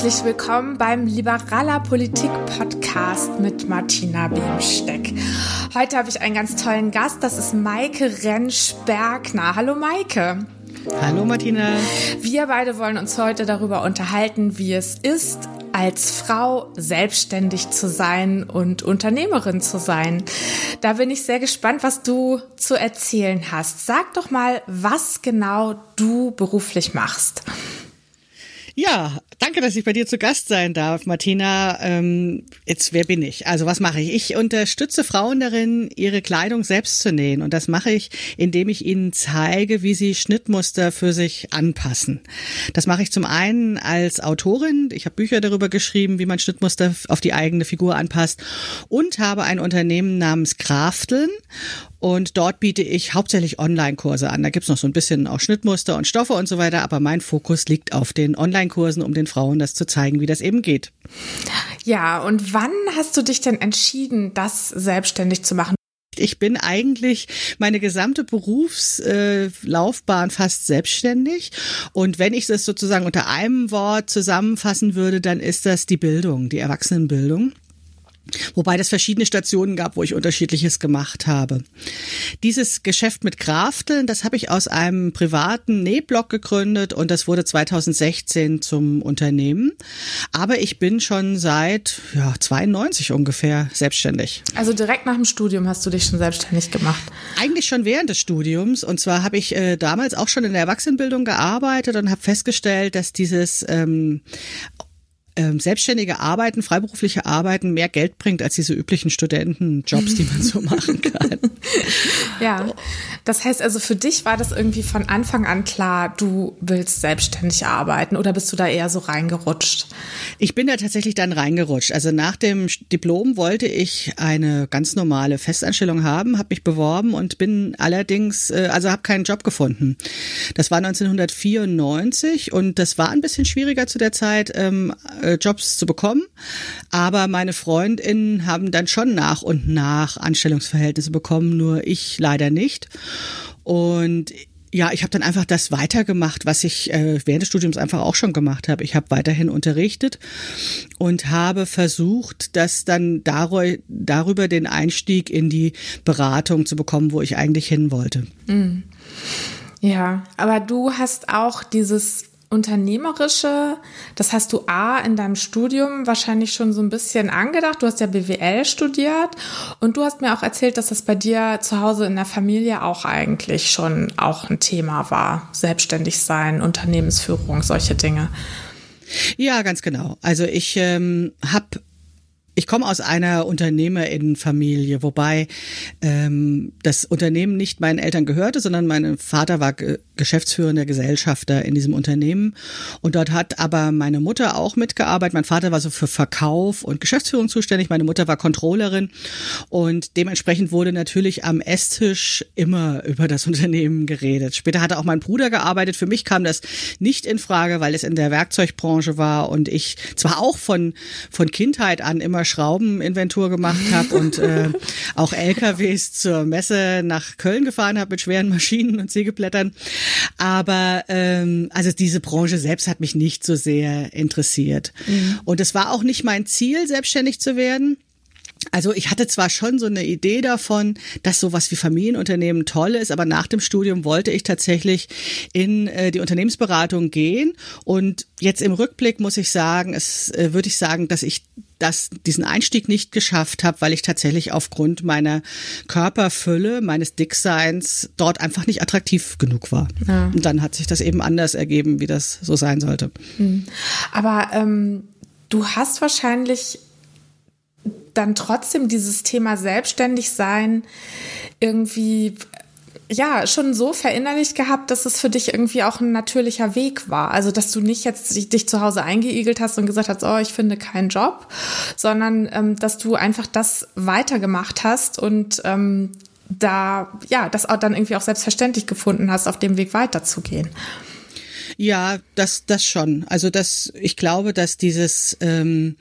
herzlich willkommen beim Liberaler Politik Podcast mit Martina Beemsteck. Heute habe ich einen ganz tollen Gast, das ist Maike Rentsch-Bergner. Hallo Maike. Hallo Martina. Wir beide wollen uns heute darüber unterhalten, wie es ist, als Frau selbstständig zu sein und Unternehmerin zu sein. Da bin ich sehr gespannt, was du zu erzählen hast. Sag doch mal, was genau du beruflich machst. Ja, danke, dass ich bei dir zu Gast sein darf, Martina. Ähm, jetzt, wer bin ich? Also, was mache ich? Ich unterstütze Frauen darin, ihre Kleidung selbst zu nähen. Und das mache ich, indem ich ihnen zeige, wie sie Schnittmuster für sich anpassen. Das mache ich zum einen als Autorin. Ich habe Bücher darüber geschrieben, wie man Schnittmuster auf die eigene Figur anpasst. Und habe ein Unternehmen namens Krafteln. Und dort biete ich hauptsächlich Online-Kurse an. Da gibt's noch so ein bisschen auch Schnittmuster und Stoffe und so weiter, aber mein Fokus liegt auf den Online-Kursen, um den Frauen das zu zeigen, wie das eben geht. Ja, und wann hast du dich denn entschieden, das selbstständig zu machen? Ich bin eigentlich meine gesamte Berufslaufbahn fast selbstständig. Und wenn ich das sozusagen unter einem Wort zusammenfassen würde, dann ist das die Bildung, die Erwachsenenbildung. Wobei das verschiedene Stationen gab, wo ich unterschiedliches gemacht habe. Dieses Geschäft mit Krafteln, das habe ich aus einem privaten Nähblog gegründet und das wurde 2016 zum Unternehmen. Aber ich bin schon seit ja, 92 ungefähr selbstständig. Also direkt nach dem Studium hast du dich schon selbstständig gemacht? Eigentlich schon während des Studiums. Und zwar habe ich äh, damals auch schon in der Erwachsenenbildung gearbeitet und habe festgestellt, dass dieses ähm, ähm, selbstständige Arbeiten, freiberufliche Arbeiten mehr Geld bringt als diese üblichen Studentenjobs, die man so machen kann. ja, das heißt also für dich war das irgendwie von Anfang an klar, du willst selbstständig arbeiten oder bist du da eher so reingerutscht? Ich bin da tatsächlich dann reingerutscht. Also nach dem Diplom wollte ich eine ganz normale Festanstellung haben, habe mich beworben und bin allerdings, äh, also habe keinen Job gefunden. Das war 1994 und das war ein bisschen schwieriger zu der Zeit. Ähm, äh, Jobs zu bekommen. Aber meine Freundinnen haben dann schon nach und nach Anstellungsverhältnisse bekommen, nur ich leider nicht. Und ja, ich habe dann einfach das weitergemacht, was ich äh, während des Studiums einfach auch schon gemacht habe. Ich habe weiterhin unterrichtet und habe versucht, das dann darüber den Einstieg in die Beratung zu bekommen, wo ich eigentlich hin wollte. Mhm. Ja, aber du hast auch dieses Unternehmerische, das hast du A in deinem Studium wahrscheinlich schon so ein bisschen angedacht. Du hast ja BWL studiert und du hast mir auch erzählt, dass das bei dir zu Hause in der Familie auch eigentlich schon auch ein Thema war. Selbstständig sein, Unternehmensführung, solche Dinge. Ja, ganz genau. Also ich ähm, habe ich komme aus einer Unternehmerinnenfamilie, wobei ähm, das Unternehmen nicht meinen Eltern gehörte, sondern mein Vater war Ge geschäftsführender Gesellschafter in diesem Unternehmen. Und dort hat aber meine Mutter auch mitgearbeitet. Mein Vater war so für Verkauf und Geschäftsführung zuständig. Meine Mutter war Controllerin. Und dementsprechend wurde natürlich am Esstisch immer über das Unternehmen geredet. Später hatte auch mein Bruder gearbeitet. Für mich kam das nicht in Frage, weil es in der Werkzeugbranche war und ich zwar auch von, von Kindheit an immer Schraubeninventur gemacht habe und äh, auch LKWs zur Messe nach Köln gefahren habe mit schweren Maschinen und Sägeblättern. Aber ähm, also diese Branche selbst hat mich nicht so sehr interessiert. Mhm. Und es war auch nicht mein Ziel, selbstständig zu werden. Also ich hatte zwar schon so eine Idee davon, dass sowas wie Familienunternehmen toll ist, aber nach dem Studium wollte ich tatsächlich in äh, die Unternehmensberatung gehen. Und jetzt im Rückblick muss ich sagen, es äh, würde ich sagen, dass ich das, diesen Einstieg nicht geschafft habe, weil ich tatsächlich aufgrund meiner Körperfülle, meines Dickseins dort einfach nicht attraktiv genug war. Ja. Und dann hat sich das eben anders ergeben, wie das so sein sollte. Hm. Aber ähm, du hast wahrscheinlich dann trotzdem dieses Thema selbstständig sein irgendwie ja, schon so verinnerlicht gehabt, dass es für dich irgendwie auch ein natürlicher Weg war. Also, dass du nicht jetzt dich zu Hause eingeigelt hast und gesagt hast, oh, ich finde keinen Job, sondern ähm, dass du einfach das weitergemacht hast und ähm, da, ja, das auch dann irgendwie auch selbstverständlich gefunden hast, auf dem Weg weiterzugehen. Ja, das, das schon. Also, das, ich glaube, dass dieses, ähm,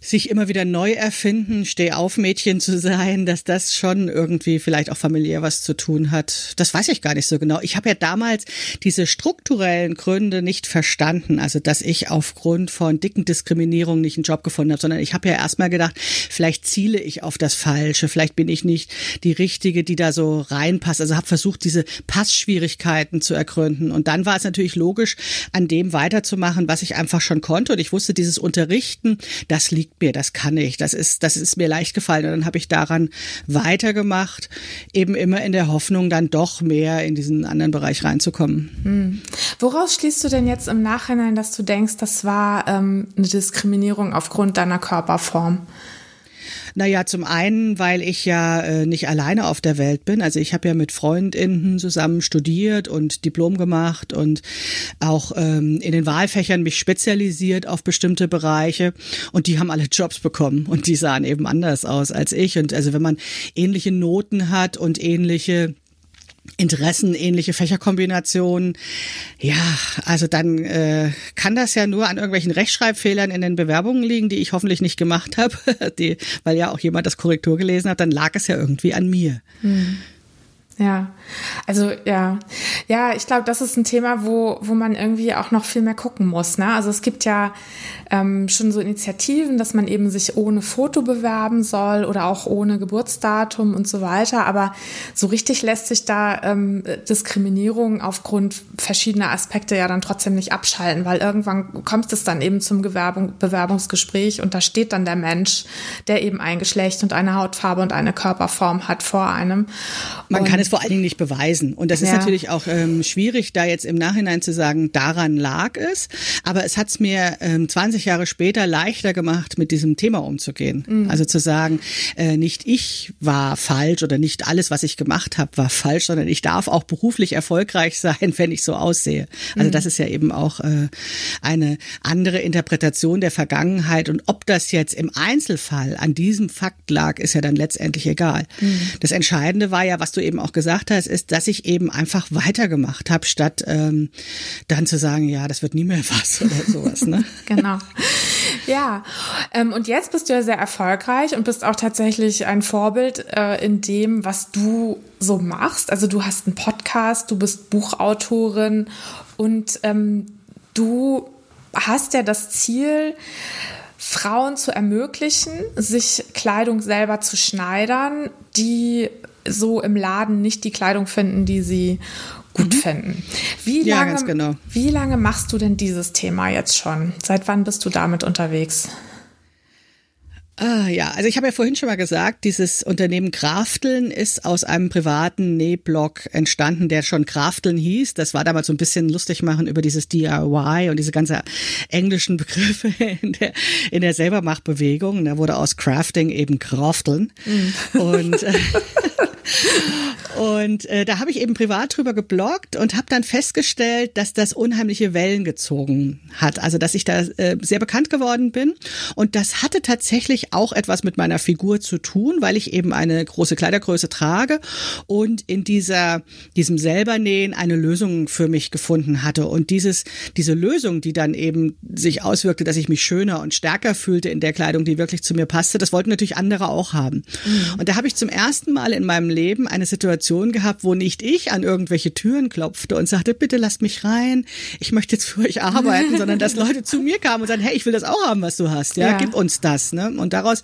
sich immer wieder neu erfinden, steh auf Mädchen zu sein, dass das schon irgendwie vielleicht auch familiär was zu tun hat. Das weiß ich gar nicht so genau. Ich habe ja damals diese strukturellen Gründe nicht verstanden, also dass ich aufgrund von dicken Diskriminierungen nicht einen Job gefunden habe, sondern ich habe ja erstmal gedacht, vielleicht ziele ich auf das Falsche, vielleicht bin ich nicht die richtige, die da so reinpasst. Also habe versucht, diese Passschwierigkeiten zu ergründen und dann war es natürlich logisch, an dem weiterzumachen, was ich einfach schon konnte und ich wusste, dieses Unterrichten, das liegt liegt mir, das kann ich, das ist, das ist mir leicht gefallen. Und dann habe ich daran weitergemacht, eben immer in der Hoffnung, dann doch mehr in diesen anderen Bereich reinzukommen. Hm. Woraus schließt du denn jetzt im Nachhinein, dass du denkst, das war ähm, eine Diskriminierung aufgrund deiner Körperform? Naja, zum einen, weil ich ja äh, nicht alleine auf der Welt bin. Also ich habe ja mit Freundinnen zusammen studiert und Diplom gemacht und auch ähm, in den Wahlfächern mich spezialisiert auf bestimmte Bereiche. Und die haben alle Jobs bekommen und die sahen eben anders aus als ich. Und also wenn man ähnliche Noten hat und ähnliche Interessen, ähnliche Fächerkombinationen. Ja, also dann äh, kann das ja nur an irgendwelchen Rechtschreibfehlern in den Bewerbungen liegen, die ich hoffentlich nicht gemacht habe, die, weil ja auch jemand das Korrektur gelesen hat, dann lag es ja irgendwie an mir. Hm. Ja, also ja, ja, ich glaube, das ist ein Thema, wo, wo man irgendwie auch noch viel mehr gucken muss. Ne? Also es gibt ja ähm, schon so Initiativen, dass man eben sich ohne Foto bewerben soll oder auch ohne Geburtsdatum und so weiter. Aber so richtig lässt sich da ähm, Diskriminierung aufgrund verschiedener Aspekte ja dann trotzdem nicht abschalten, weil irgendwann kommt es dann eben zum Gewerbung, Bewerbungsgespräch und da steht dann der Mensch, der eben ein Geschlecht und eine Hautfarbe und eine Körperform hat vor einem. Man und kann es vor allen Dingen nicht beweisen. Und das ist ja. natürlich auch ähm, schwierig, da jetzt im Nachhinein zu sagen, daran lag es. Aber es hat es mir ähm, 20 Jahre später leichter gemacht, mit diesem Thema umzugehen. Mhm. Also zu sagen, äh, nicht ich war falsch oder nicht alles, was ich gemacht habe, war falsch, sondern ich darf auch beruflich erfolgreich sein, wenn ich so aussehe. Also mhm. das ist ja eben auch äh, eine andere Interpretation der Vergangenheit. Und ob das jetzt im Einzelfall an diesem Fakt lag, ist ja dann letztendlich egal. Mhm. Das Entscheidende war ja, was du eben auch gesagt hast, ist, dass ich eben einfach weitergemacht habe, statt ähm, dann zu sagen, ja, das wird nie mehr was oder sowas. Ne? genau. Ja, ähm, und jetzt bist du ja sehr erfolgreich und bist auch tatsächlich ein Vorbild äh, in dem, was du so machst. Also du hast einen Podcast, du bist Buchautorin und ähm, du hast ja das Ziel, Frauen zu ermöglichen, sich Kleidung selber zu schneidern, die so im Laden nicht die Kleidung finden, die sie gut mhm. finden. Wie ja, lange, genau. wie lange machst du denn dieses Thema jetzt schon? Seit wann bist du damit unterwegs? Ah, ja, also ich habe ja vorhin schon mal gesagt, dieses Unternehmen Krafteln ist aus einem privaten Nähblog entstanden, der schon Krafteln hieß. Das war damals so ein bisschen lustig machen über dieses DIY und diese ganze englischen Begriffe in der, in der Selbermachbewegung. Da wurde aus Crafting eben Krafteln. Mhm. Und äh, Und äh, da habe ich eben privat drüber gebloggt und habe dann festgestellt, dass das unheimliche Wellen gezogen hat. Also dass ich da äh, sehr bekannt geworden bin. Und das hatte tatsächlich auch etwas mit meiner Figur zu tun, weil ich eben eine große Kleidergröße trage und in dieser, diesem Selbernähen eine Lösung für mich gefunden hatte. Und dieses, diese Lösung, die dann eben sich auswirkte, dass ich mich schöner und stärker fühlte in der Kleidung, die wirklich zu mir passte, das wollten natürlich andere auch haben. Mhm. Und da habe ich zum ersten Mal in meinem Leben eine Situation gehabt, wo nicht ich an irgendwelche Türen klopfte und sagte, bitte lasst mich rein, ich möchte jetzt für euch arbeiten, sondern dass Leute zu mir kamen und sagten, hey, ich will das auch haben, was du hast, ja, ja. gib uns das. Ne? Und daraus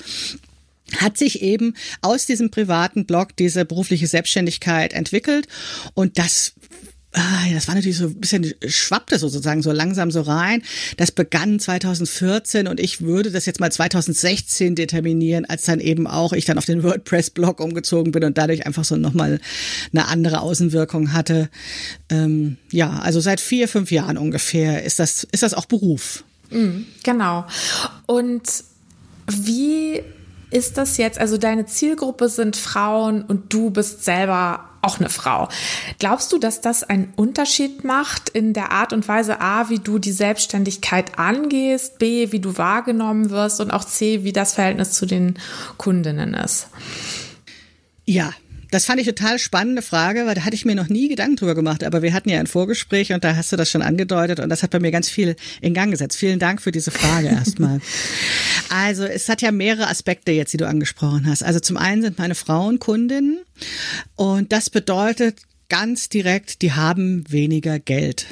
hat sich eben aus diesem privaten Blog diese berufliche Selbstständigkeit entwickelt und das das war natürlich so ein bisschen, schwappte sozusagen so langsam so rein. Das begann 2014 und ich würde das jetzt mal 2016 determinieren, als dann eben auch ich dann auf den WordPress-Blog umgezogen bin und dadurch einfach so nochmal eine andere Außenwirkung hatte. Ähm, ja, also seit vier, fünf Jahren ungefähr ist das, ist das auch Beruf. Mhm, genau. Und wie ist das jetzt? Also deine Zielgruppe sind Frauen und du bist selber auch eine Frau. Glaubst du, dass das einen Unterschied macht in der Art und Weise A, wie du die Selbstständigkeit angehst, B, wie du wahrgenommen wirst und auch C, wie das Verhältnis zu den Kundinnen ist? Ja, das fand ich total spannende Frage, weil da hatte ich mir noch nie Gedanken drüber gemacht. Aber wir hatten ja ein Vorgespräch und da hast du das schon angedeutet und das hat bei mir ganz viel in Gang gesetzt. Vielen Dank für diese Frage erstmal. Also es hat ja mehrere Aspekte jetzt, die du angesprochen hast. Also zum einen sind meine Frauen Kundinnen und das bedeutet ganz direkt, die haben weniger Geld.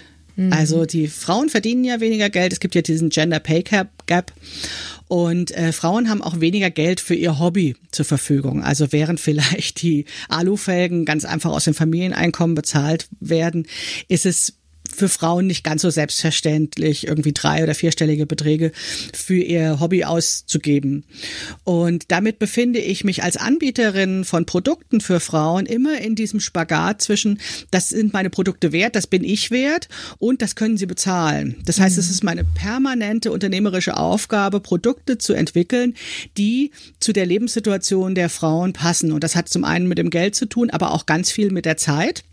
Also die Frauen verdienen ja weniger Geld. Es gibt ja diesen Gender Pay Gap. Und äh, Frauen haben auch weniger Geld für ihr Hobby zur Verfügung. Also während vielleicht die Alufelgen ganz einfach aus dem Familieneinkommen bezahlt werden, ist es für Frauen nicht ganz so selbstverständlich, irgendwie drei- oder vierstellige Beträge für ihr Hobby auszugeben. Und damit befinde ich mich als Anbieterin von Produkten für Frauen immer in diesem Spagat zwischen, das sind meine Produkte wert, das bin ich wert und das können sie bezahlen. Das heißt, es mhm. ist meine permanente unternehmerische Aufgabe, Produkte zu entwickeln, die zu der Lebenssituation der Frauen passen. Und das hat zum einen mit dem Geld zu tun, aber auch ganz viel mit der Zeit.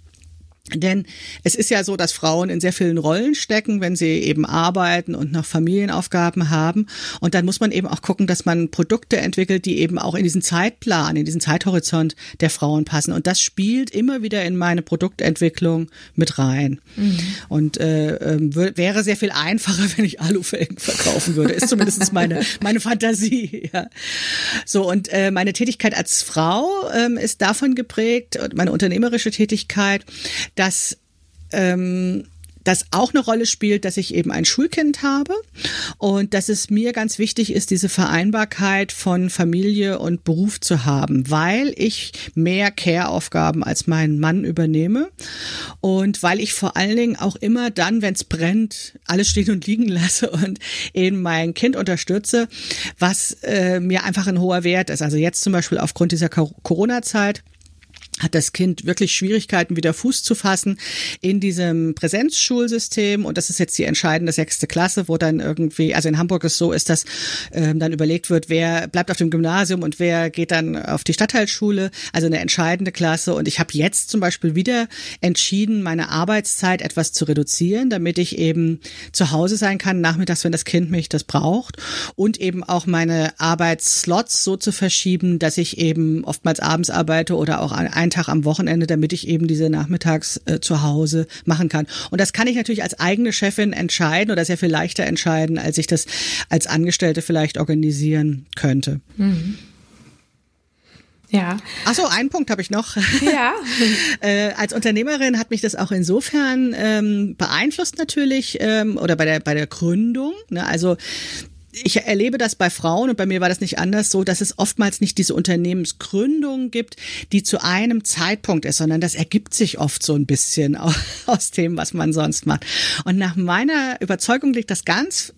Denn es ist ja so, dass Frauen in sehr vielen Rollen stecken, wenn sie eben arbeiten und noch Familienaufgaben haben. Und dann muss man eben auch gucken, dass man Produkte entwickelt, die eben auch in diesen Zeitplan, in diesen Zeithorizont der Frauen passen. Und das spielt immer wieder in meine Produktentwicklung mit rein. Mhm. Und äh, äh, wäre sehr viel einfacher, wenn ich Alufelgen verkaufen würde. Ist zumindest meine, meine Fantasie. Ja. So, und äh, meine Tätigkeit als Frau ähm, ist davon geprägt, meine unternehmerische Tätigkeit, dass ähm, das auch eine Rolle spielt, dass ich eben ein Schulkind habe und dass es mir ganz wichtig ist, diese Vereinbarkeit von Familie und Beruf zu haben, weil ich mehr Care-Aufgaben als mein Mann übernehme und weil ich vor allen Dingen auch immer dann, wenn es brennt, alles stehen und liegen lasse und eben mein Kind unterstütze, was äh, mir einfach ein hoher Wert ist. Also jetzt zum Beispiel aufgrund dieser Corona-Zeit hat das Kind wirklich Schwierigkeiten, wieder Fuß zu fassen in diesem Präsenzschulsystem. Und das ist jetzt die entscheidende sechste Klasse, wo dann irgendwie, also in Hamburg es so ist, dass ähm, dann überlegt wird, wer bleibt auf dem Gymnasium und wer geht dann auf die Stadtteilschule. Also eine entscheidende Klasse. Und ich habe jetzt zum Beispiel wieder entschieden, meine Arbeitszeit etwas zu reduzieren, damit ich eben zu Hause sein kann, nachmittags, wenn das Kind mich das braucht. Und eben auch meine Arbeitsslots so zu verschieben, dass ich eben oftmals abends arbeite oder auch ein einen Tag am Wochenende, damit ich eben diese nachmittags äh, zu Hause machen kann. Und das kann ich natürlich als eigene Chefin entscheiden oder sehr viel leichter entscheiden, als ich das als Angestellte vielleicht organisieren könnte. Mhm. Ja. Ach so, einen Punkt habe ich noch. Ja. äh, als Unternehmerin hat mich das auch insofern ähm, beeinflusst natürlich ähm, oder bei der bei der Gründung. Ne? Also ich erlebe das bei Frauen und bei mir war das nicht anders so, dass es oftmals nicht diese Unternehmensgründung gibt, die zu einem Zeitpunkt ist, sondern das ergibt sich oft so ein bisschen aus dem, was man sonst macht. Und nach meiner Überzeugung liegt das ganz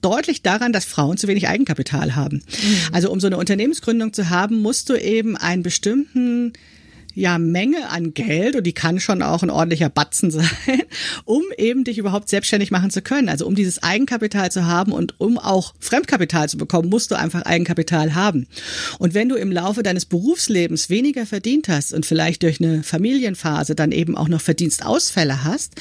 deutlich daran, dass Frauen zu wenig Eigenkapital haben. Mhm. Also um so eine Unternehmensgründung zu haben, musst du eben einen bestimmten ja Menge an Geld und die kann schon auch ein ordentlicher Batzen sein, um eben dich überhaupt selbstständig machen zu können. Also um dieses Eigenkapital zu haben und um auch Fremdkapital zu bekommen, musst du einfach Eigenkapital haben. Und wenn du im Laufe deines Berufslebens weniger verdient hast und vielleicht durch eine Familienphase dann eben auch noch Verdienstausfälle hast,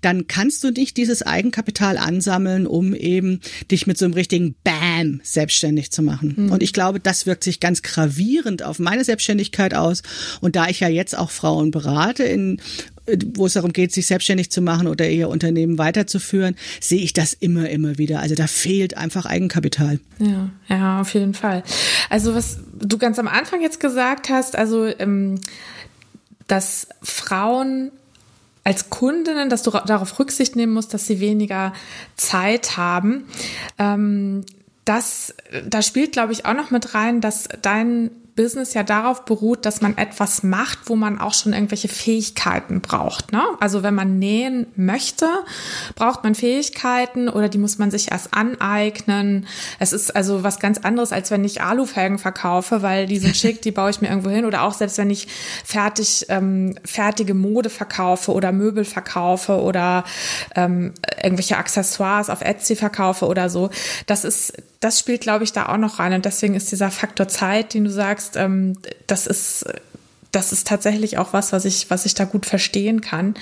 dann kannst du nicht dieses Eigenkapital ansammeln, um eben dich mit so einem richtigen Bam selbstständig zu machen. Mhm. Und ich glaube, das wirkt sich ganz gravierend auf meine Selbstständigkeit aus. Und da ich ich ja jetzt auch Frauen berate, in, wo es darum geht, sich selbstständig zu machen oder ihr Unternehmen weiterzuführen, sehe ich das immer, immer wieder. Also da fehlt einfach Eigenkapital. Ja, ja, auf jeden Fall. Also was du ganz am Anfang jetzt gesagt hast, also ähm, dass Frauen als Kundinnen, dass du darauf Rücksicht nehmen musst, dass sie weniger Zeit haben. Ähm, das, da spielt, glaube ich, auch noch mit rein, dass dein Business ja darauf beruht, dass man etwas macht, wo man auch schon irgendwelche Fähigkeiten braucht. Ne? Also wenn man nähen möchte, braucht man Fähigkeiten oder die muss man sich erst aneignen. Es ist also was ganz anderes, als wenn ich Alufelgen verkaufe, weil die sind schick, die baue ich mir irgendwo hin. Oder auch selbst wenn ich fertig ähm, fertige Mode verkaufe oder Möbel verkaufe oder ähm, irgendwelche Accessoires auf Etsy verkaufe oder so. Das ist das spielt, glaube ich, da auch noch rein. Und deswegen ist dieser Faktor Zeit, den du sagst, ähm, das ist, das ist tatsächlich auch was, was ich, was ich da gut verstehen kann.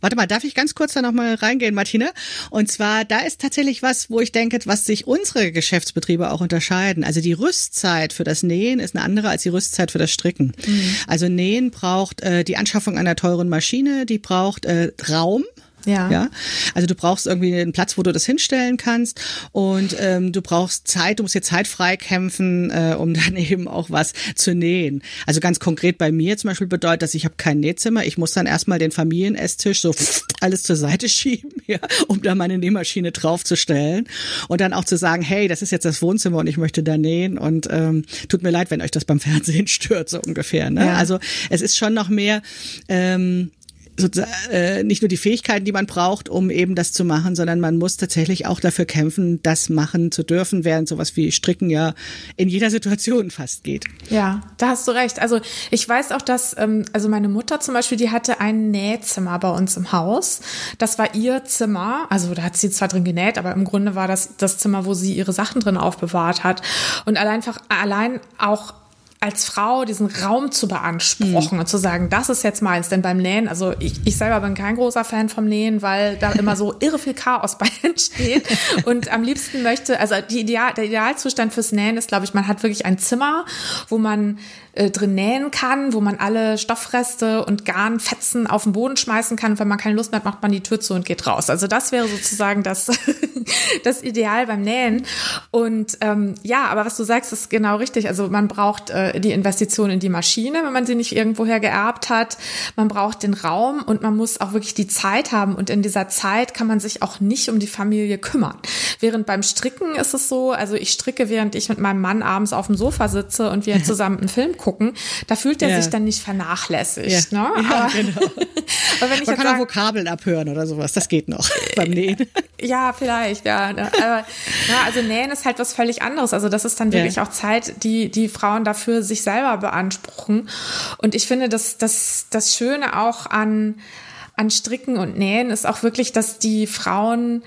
Warte mal, darf ich ganz kurz da nochmal reingehen, Martine? Und zwar, da ist tatsächlich was, wo ich denke, was sich unsere Geschäftsbetriebe auch unterscheiden. Also die Rüstzeit für das Nähen ist eine andere als die Rüstzeit für das Stricken. Mhm. Also Nähen braucht äh, die Anschaffung einer teuren Maschine, die braucht äh, Raum, Ja. ja. Also du brauchst irgendwie einen Platz, wo du das hinstellen kannst und ähm, du brauchst Zeit, du musst dir Zeit freikämpfen, äh, um dann eben auch was zu nähen. Also ganz konkret bei mir zum Beispiel bedeutet das, ich habe kein Nähzimmer, ich muss dann erstmal den Familienesstisch so alles zur Seite schieben, ja, um da meine Nähmaschine draufzustellen und dann auch zu sagen, hey, das ist jetzt das Wohnzimmer und ich möchte da nähen und ähm, tut mir leid, wenn euch das beim Fernsehen stört, so ungefähr. Ne? Ja. Also es ist schon noch mehr ähm, äh, nicht nur die Fähigkeiten, die man braucht, um eben das zu machen, sondern man muss tatsächlich auch dafür kämpfen, das machen zu dürfen, während sowas wie Stricken ja in jeder Situation fast geht. Ja, da hast du recht. Also ich weiß auch, dass, ähm, also meine Mutter zum Beispiel, die hatte ein Nähzimmer bei uns im Haus. Das war ihr Zimmer. Also da hat sie zwar drin genäht, aber im Grunde war das das Zimmer, wo sie ihre Sachen drin aufbewahrt hat. Und allein einfach, allein auch als Frau diesen Raum zu beanspruchen mhm. und zu sagen, das ist jetzt meins. Denn beim Nähen, also ich, ich selber bin kein großer Fan vom Nähen, weil da immer so irre viel Chaos bei entsteht. Und am liebsten möchte, also die Ideal, der Idealzustand fürs Nähen ist, glaube ich, man hat wirklich ein Zimmer, wo man äh, drin nähen kann, wo man alle Stoffreste und Garnfetzen auf den Boden schmeißen kann. Und wenn man keine Lust mehr hat, macht man die Tür zu und geht raus. Also das wäre sozusagen das, das Ideal beim Nähen. Und ähm, ja, aber was du sagst, ist genau richtig. Also man braucht äh, die Investition in die Maschine, wenn man sie nicht irgendwoher geerbt hat. Man braucht den Raum und man muss auch wirklich die Zeit haben. Und in dieser Zeit kann man sich auch nicht um die Familie kümmern. Während beim Stricken ist es so, also ich stricke, während ich mit meinem Mann abends auf dem Sofa sitze und wir zusammen einen Film gucken, da fühlt er ja. sich dann nicht vernachlässigt. Ja. Ne? Ja, genau. aber wenn ich Man kann auch Vokabeln abhören oder sowas, das geht noch beim Nähen. Ja, vielleicht, ja. Ne? Aber, ja, also Nähen ist halt was völlig anderes. Also das ist dann wirklich auch Zeit, die die Frauen dafür sich selber beanspruchen. Und ich finde, dass das, das Schöne auch an an Stricken und Nähen ist auch wirklich, dass die Frauen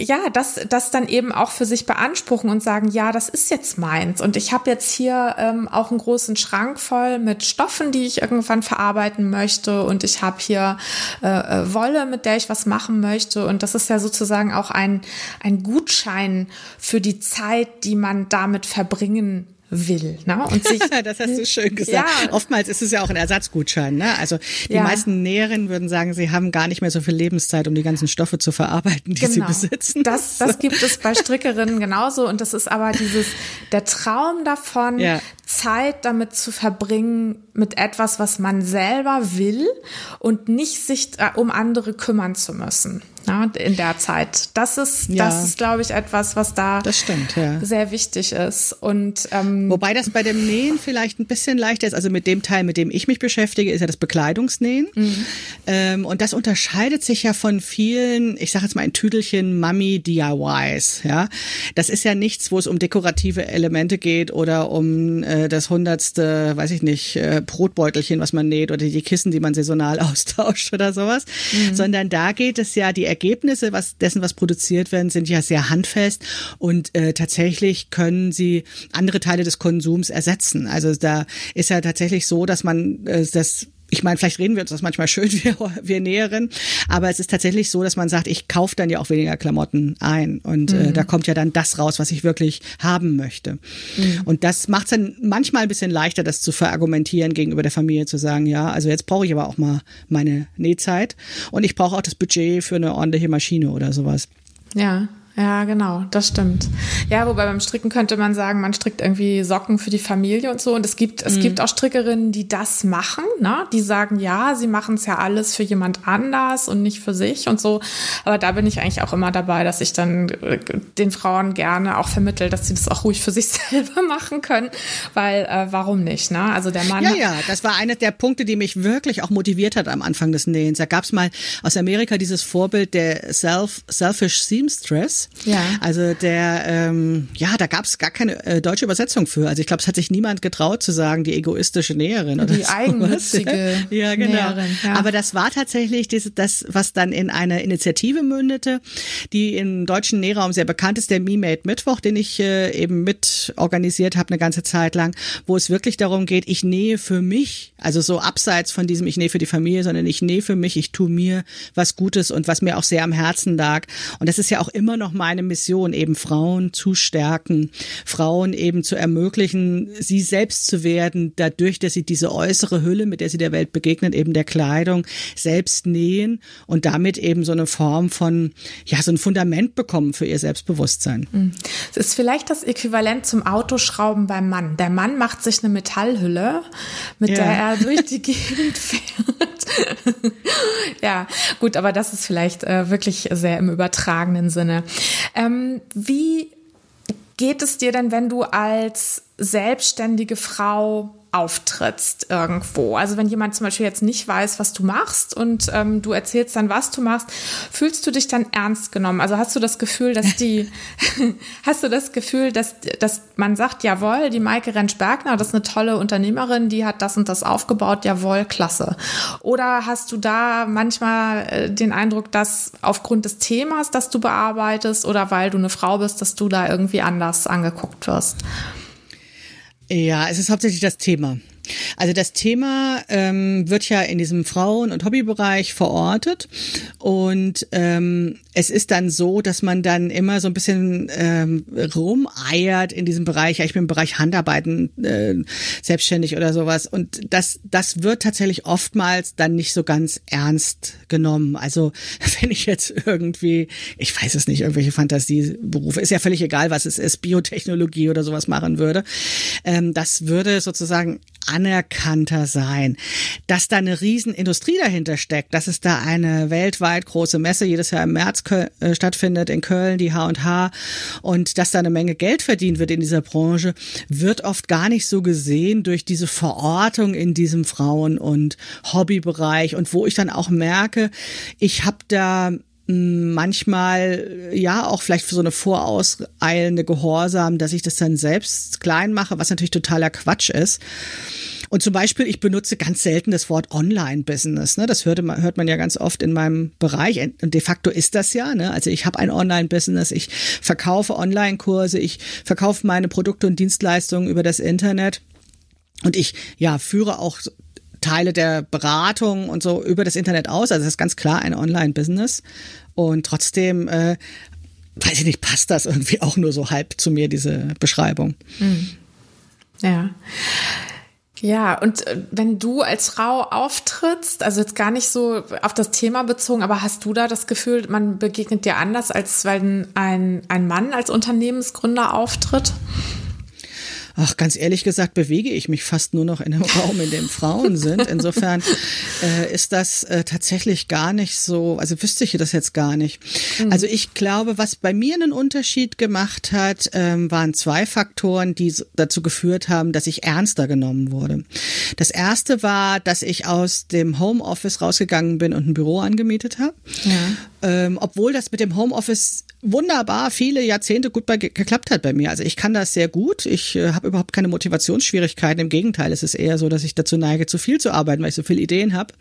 ja, das, das dann eben auch für sich beanspruchen und sagen, ja, das ist jetzt meins. Und ich habe jetzt hier ähm, auch einen großen Schrank voll mit Stoffen, die ich irgendwann verarbeiten möchte. Und ich habe hier äh, äh Wolle, mit der ich was machen möchte. Und das ist ja sozusagen auch ein, ein Gutschein für die Zeit, die man damit verbringen will. Ne? Und sich, das hast du schön gesagt. Ja. Oftmals ist es ja auch ein Ersatzgutschein. Ne? Also die ja. meisten Näherinnen würden sagen, sie haben gar nicht mehr so viel Lebenszeit, um die ganzen Stoffe zu verarbeiten, die genau. sie besitzen. Das, das gibt es bei Strickerinnen genauso. Und das ist aber dieses, der Traum davon, ja. Zeit damit zu verbringen mit etwas, was man selber will und nicht sich äh, um andere kümmern zu müssen ja, in der Zeit. Das ist, ja. das ist, glaube ich, etwas, was da stimmt, ja. sehr wichtig ist. Und ähm, wobei das bei dem Nähen vielleicht ein bisschen leichter ist. Also mit dem Teil, mit dem ich mich beschäftige, ist ja das Bekleidungsnähen. Mhm. Ähm, und das unterscheidet sich ja von vielen, ich sage jetzt mal ein Tüdelchen Mummy DIYs. Ja, das ist ja nichts, wo es um dekorative Elemente geht oder um äh, das hundertste, weiß ich nicht, äh, Brotbeutelchen, was man näht oder die Kissen, die man saisonal austauscht oder sowas, mhm. sondern da geht es ja die Ergebnisse was dessen, was produziert werden, sind ja sehr handfest und äh, tatsächlich können sie andere Teile des Konsums ersetzen. Also da ist ja tatsächlich so, dass man äh, das ich meine, vielleicht reden wir uns das manchmal schön, wir, wir Näheren, aber es ist tatsächlich so, dass man sagt, ich kaufe dann ja auch weniger Klamotten ein und äh, mhm. äh, da kommt ja dann das raus, was ich wirklich haben möchte. Mhm. Und das macht es dann manchmal ein bisschen leichter, das zu verargumentieren gegenüber der Familie, zu sagen, ja, also jetzt brauche ich aber auch mal meine Nähzeit und ich brauche auch das Budget für eine ordentliche Maschine oder sowas. Ja. Ja, genau, das stimmt. Ja, wobei beim Stricken könnte man sagen, man strickt irgendwie Socken für die Familie und so. Und es gibt, es mhm. gibt auch Strickerinnen, die das machen, ne? Die sagen, ja, sie machen es ja alles für jemand anders und nicht für sich und so. Aber da bin ich eigentlich auch immer dabei, dass ich dann äh, den Frauen gerne auch vermittel, dass sie das auch ruhig für sich selber machen können. Weil, äh, warum nicht, ne? Also der Mann. Ja, ja, das war einer der Punkte, die mich wirklich auch motiviert hat am Anfang des Nähens. Da gab es mal aus Amerika dieses Vorbild der Self, Selfish Seamstress. Ja. Also der, ähm, ja, da gab es gar keine äh, deutsche Übersetzung für. Also ich glaube, es hat sich niemand getraut zu sagen, die egoistische Näherin oder Die eigennützige ja, genau. Näherin. Ja. Aber das war tatsächlich diese, das, was dann in eine Initiative mündete, die im deutschen Nähraum sehr bekannt ist, der Me Made Mittwoch, den ich äh, eben mit organisiert habe eine ganze Zeit lang, wo es wirklich darum geht, ich nähe für mich, also so abseits von diesem, ich nähe für die Familie, sondern ich nähe für mich, ich tue mir was Gutes und was mir auch sehr am Herzen lag. Und das ist ja auch immer noch noch meine Mission, eben Frauen zu stärken, Frauen eben zu ermöglichen, sie selbst zu werden, dadurch, dass sie diese äußere Hülle, mit der sie der Welt begegnen, eben der Kleidung, selbst nähen und damit eben so eine Form von, ja, so ein Fundament bekommen für ihr Selbstbewusstsein. Hm. Es ist vielleicht das Äquivalent zum Autoschrauben beim Mann. Der Mann macht sich eine Metallhülle, mit ja. der er durch die Gegend fährt. ja, gut, aber das ist vielleicht äh, wirklich sehr im übertragenen Sinne. Ähm, wie geht es dir denn, wenn du als selbstständige Frau auftrittst irgendwo. Also wenn jemand zum Beispiel jetzt nicht weiß, was du machst und ähm, du erzählst dann, was du machst, fühlst du dich dann ernst genommen? Also hast du das Gefühl, dass die, hast du das Gefühl, dass, dass man sagt, jawohl, die Maike Rentsch-Bergner, das ist eine tolle Unternehmerin, die hat das und das aufgebaut, jawohl, klasse. Oder hast du da manchmal äh, den Eindruck, dass aufgrund des Themas, das du bearbeitest oder weil du eine Frau bist, dass du da irgendwie anders angeguckt wirst? Ja, es ist hauptsächlich das Thema. Also das Thema ähm, wird ja in diesem Frauen- und Hobbybereich verortet und ähm, es ist dann so, dass man dann immer so ein bisschen ähm, rumeiert in diesem Bereich. Ja, ich bin im Bereich Handarbeiten äh, selbstständig oder sowas und das das wird tatsächlich oftmals dann nicht so ganz ernst genommen. Also wenn ich jetzt irgendwie, ich weiß es nicht, irgendwelche Fantasieberufe, ist ja völlig egal, was es ist, Biotechnologie oder sowas machen würde, ähm, das würde sozusagen anerkannter sein. Dass da eine Riesenindustrie dahinter steckt, dass es da eine weltweit große Messe jedes Jahr im März äh, stattfindet in Köln, die H&H und dass da eine Menge Geld verdient wird in dieser Branche, wird oft gar nicht so gesehen durch diese Verortung in diesem Frauen- und Hobbybereich und wo ich dann auch merke, ich habe da manchmal ja auch vielleicht für so eine vorauseilende Gehorsam, dass ich das dann selbst klein mache, was natürlich totaler Quatsch ist. Und zum Beispiel, ich benutze ganz selten das Wort Online-Business. Ne? Das hört man, hört man ja ganz oft in meinem Bereich. Und de facto ist das ja. Ne? Also ich habe ein Online-Business, ich verkaufe Online-Kurse, ich verkaufe meine Produkte und Dienstleistungen über das Internet. Und ich ja führe auch Teile der Beratung und so über das Internet aus. Also das ist ganz klar ein Online-Business. Und trotzdem, äh, weiß ich nicht, passt das irgendwie auch nur so halb zu mir, diese Beschreibung. Mhm. Ja. Ja, und äh, wenn du als Frau auftrittst, also jetzt gar nicht so auf das Thema bezogen, aber hast du da das Gefühl, man begegnet dir anders, als wenn ein, ein Mann als Unternehmensgründer auftritt? Ach, ganz ehrlich gesagt, bewege ich mich fast nur noch in einem Raum, in dem Frauen sind. Insofern äh, ist das äh, tatsächlich gar nicht so, also wüsste ich das jetzt gar nicht. Mhm. Also ich glaube, was bei mir einen Unterschied gemacht hat, ähm, waren zwei Faktoren, die dazu geführt haben, dass ich ernster genommen wurde. Das erste war, dass ich aus dem Homeoffice rausgegangen bin und ein Büro angemietet habe. Ja. Ähm, obwohl das mit dem Homeoffice wunderbar viele Jahrzehnte gut bei, geklappt hat bei mir. Also ich kann das sehr gut. Ich äh, habe überhaupt keine Motivationsschwierigkeiten. Im Gegenteil, es ist eher so, dass ich dazu neige, zu viel zu arbeiten, weil ich so viele Ideen habe.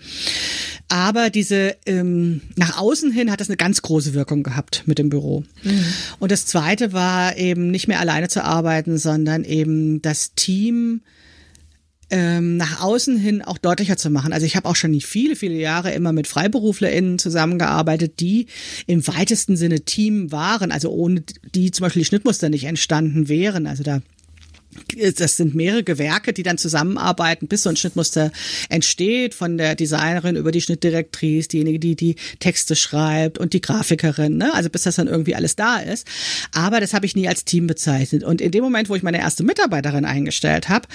Aber diese ähm, nach außen hin hat das eine ganz große Wirkung gehabt mit dem Büro. Mhm. Und das Zweite war eben nicht mehr alleine zu arbeiten, sondern eben das Team ähm, nach außen hin auch deutlicher zu machen. Also ich habe auch schon viele, viele Jahre immer mit FreiberuflerInnen zusammengearbeitet, die im weitesten Sinne Team waren, also ohne die zum Beispiel die Schnittmuster nicht entstanden wären. Also da das sind mehrere Gewerke, die dann zusammenarbeiten, bis so ein Schnittmuster entsteht, von der Designerin über die Schnittdirektrice, diejenige, die die Texte schreibt und die Grafikerin, ne? also bis das dann irgendwie alles da ist. Aber das habe ich nie als Team bezeichnet. Und in dem Moment, wo ich meine erste Mitarbeiterin eingestellt habe,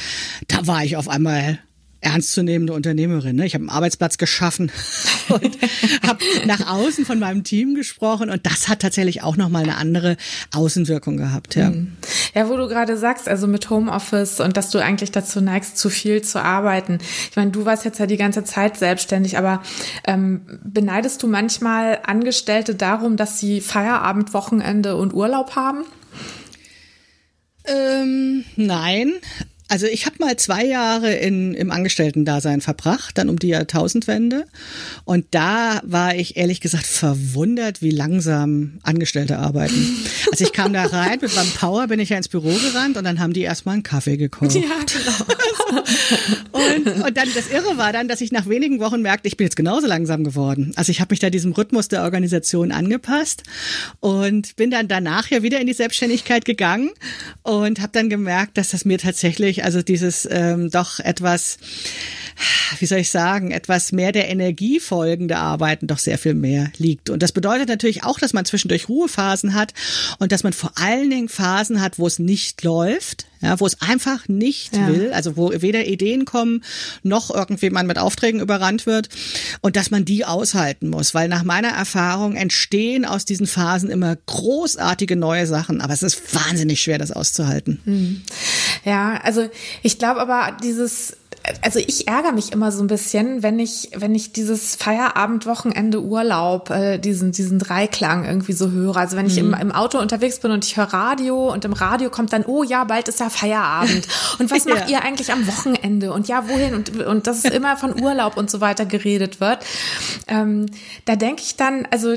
da war ich auf einmal ernstzunehmende Unternehmerin. Ne? Ich habe einen Arbeitsplatz geschaffen und habe nach außen von meinem Team gesprochen und das hat tatsächlich auch nochmal eine andere Außenwirkung gehabt. Ja. Mhm. ja, wo du gerade sagst, also mit Homeoffice und dass du eigentlich dazu neigst, zu viel zu arbeiten. Ich meine, du warst jetzt ja die ganze Zeit selbstständig, aber ähm, beneidest du manchmal Angestellte darum, dass sie Feierabend, Wochenende und Urlaub haben? Ähm, nein, Also ich habe mal zwei Jahre in, im Angestellten-Dasein verbracht, dann um die Jahrtausendwende. Und da war ich ehrlich gesagt verwundert, wie langsam Angestellte arbeiten. Also ich kam da rein, mit meinem Power bin ich ja ins Büro gerannt und dann haben die erstmal einen Kaffee gekocht. Ja, genau. und, und dann das Irre war dann, dass ich nach wenigen Wochen merkte, ich bin jetzt genauso langsam geworden. Also ich habe mich da diesem Rhythmus der Organisation angepasst und bin dann danach ja wieder in die Selbstständigkeit gegangen und habe dann gemerkt, dass das mir tatsächlich also dieses ähm, doch etwas, wie soll ich sagen, etwas mehr der Energie folgende Arbeiten doch sehr viel mehr liegt. Und das bedeutet natürlich auch, dass man zwischendurch Ruhephasen hat und dass man vor allen Dingen Phasen hat, wo es nicht läuft, ja, wo es einfach nicht ja. will, also wo weder Ideen kommen, noch irgendwie man mit Aufträgen überrannt wird und dass man die aushalten muss, weil nach meiner Erfahrung entstehen aus diesen Phasen immer großartige neue Sachen, aber es ist wahnsinnig schwer, das auszuhalten. Hm. Ja, also ich glaube aber dieses also ich ärgere mich immer so ein bisschen, wenn ich, wenn ich dieses Feierabend-Wochenende Urlaub, äh, diesen, diesen Dreiklang irgendwie so höre. Also wenn ich mhm. im, im Auto unterwegs bin und ich höre Radio und im Radio kommt dann, oh ja, bald ist ja Feierabend. Und was macht ja. ihr eigentlich am Wochenende? Und ja, wohin? Und, und dass es immer von Urlaub und so weiter geredet wird. Ähm, da denke ich dann, also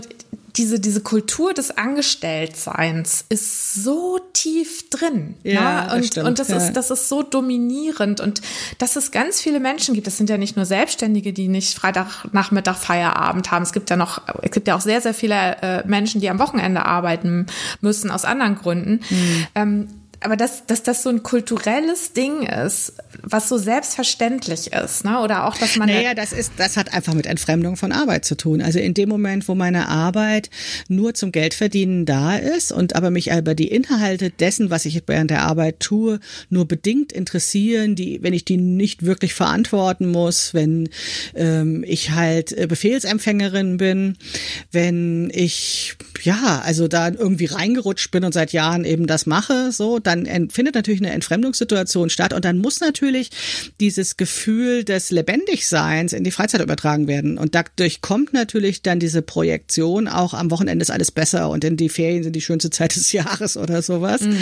diese, diese Kultur des Angestelltseins ist so tief drin. Ja, ne? und, das und das ja. ist, das ist so dominierend und dass es ganz viele Menschen gibt. Das sind ja nicht nur Selbstständige, die nicht Freitagnachmittag Feierabend haben. Es gibt ja noch, es gibt ja auch sehr, sehr viele äh, Menschen, die am Wochenende arbeiten müssen aus anderen Gründen. Mhm. Ähm, aber dass, dass das so ein kulturelles Ding ist, was so selbstverständlich ist, ne? Oder auch, dass man. Naja, das ist, das hat einfach mit Entfremdung von Arbeit zu tun. Also in dem Moment, wo meine Arbeit nur zum Geldverdienen da ist und aber mich über die Inhalte dessen, was ich während der Arbeit tue, nur bedingt interessieren, die, wenn ich die nicht wirklich verantworten muss, wenn ähm, ich halt äh, Befehlsempfängerin bin, wenn ich ja, also da irgendwie reingerutscht bin und seit Jahren eben das mache, so, dann findet natürlich eine Entfremdungssituation statt und dann muss natürlich dieses Gefühl des Lebendigseins in die Freizeit übertragen werden. Und dadurch kommt natürlich dann diese Projektion auch am Wochenende ist alles besser und in die Ferien sind die schönste Zeit des Jahres oder sowas, mhm.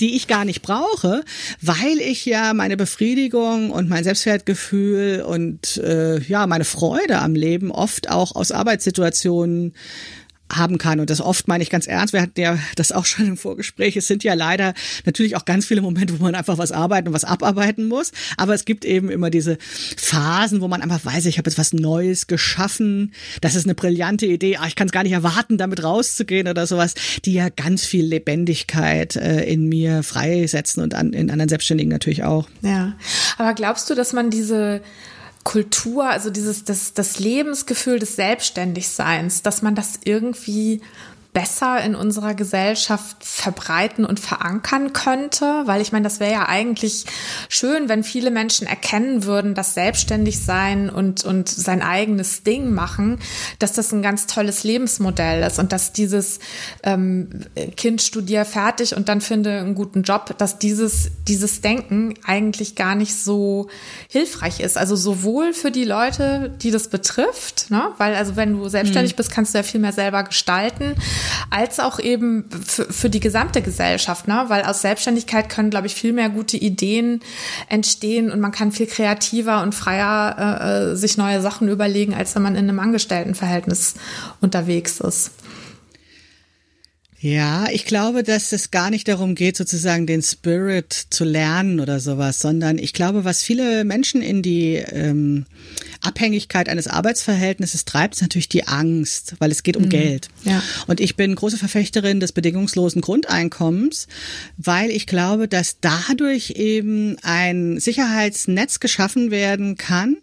die ich gar nicht brauche, weil ich ja meine Befriedigung und mein Selbstwertgefühl und äh, ja meine Freude am Leben oft auch aus Arbeitssituationen haben kann. Und das oft meine ich ganz ernst. Wir hatten ja das auch schon im Vorgespräch. Es sind ja leider natürlich auch ganz viele Momente, wo man einfach was arbeiten und was abarbeiten muss. Aber es gibt eben immer diese Phasen, wo man einfach weiß, ich habe jetzt was Neues geschaffen. Das ist eine brillante Idee. Ah, ich kann es gar nicht erwarten, damit rauszugehen oder sowas, die ja ganz viel Lebendigkeit äh, in mir freisetzen und in anderen Selbstständigen natürlich auch. Ja. Aber glaubst du, dass man diese Kultur, also dieses, das, das Lebensgefühl des Selbstständigseins, dass man das irgendwie besser in unserer Gesellschaft verbreiten und verankern könnte, weil ich meine, das wäre ja eigentlich schön, wenn viele Menschen erkennen würden, dass selbstständig sein und und sein eigenes Ding machen, dass das ein ganz tolles Lebensmodell ist und dass dieses ähm, Kind studier fertig und dann finde einen guten Job, dass dieses dieses Denken eigentlich gar nicht so hilfreich ist. Also sowohl für die Leute, die das betrifft, ne? weil also wenn du selbstständig hm. bist, kannst du ja viel mehr selber gestalten als auch eben für, für die gesamte Gesellschaft, ne? weil aus Selbstständigkeit können, glaube ich, viel mehr gute Ideen entstehen und man kann viel kreativer und freier äh, äh, sich neue Sachen überlegen, als wenn man in einem Angestelltenverhältnis unterwegs ist. Ja, ich glaube, dass es gar nicht darum geht, sozusagen den Spirit zu lernen oder sowas, sondern ich glaube, was viele Menschen in die ähm, Abhängigkeit eines Arbeitsverhältnisses treibt, ist natürlich die Angst, weil es geht um mhm. Geld. Ja. Und ich bin große Verfechterin des bedingungslosen Grundeinkommens, weil ich glaube, dass dadurch eben ein Sicherheitsnetz geschaffen werden kann,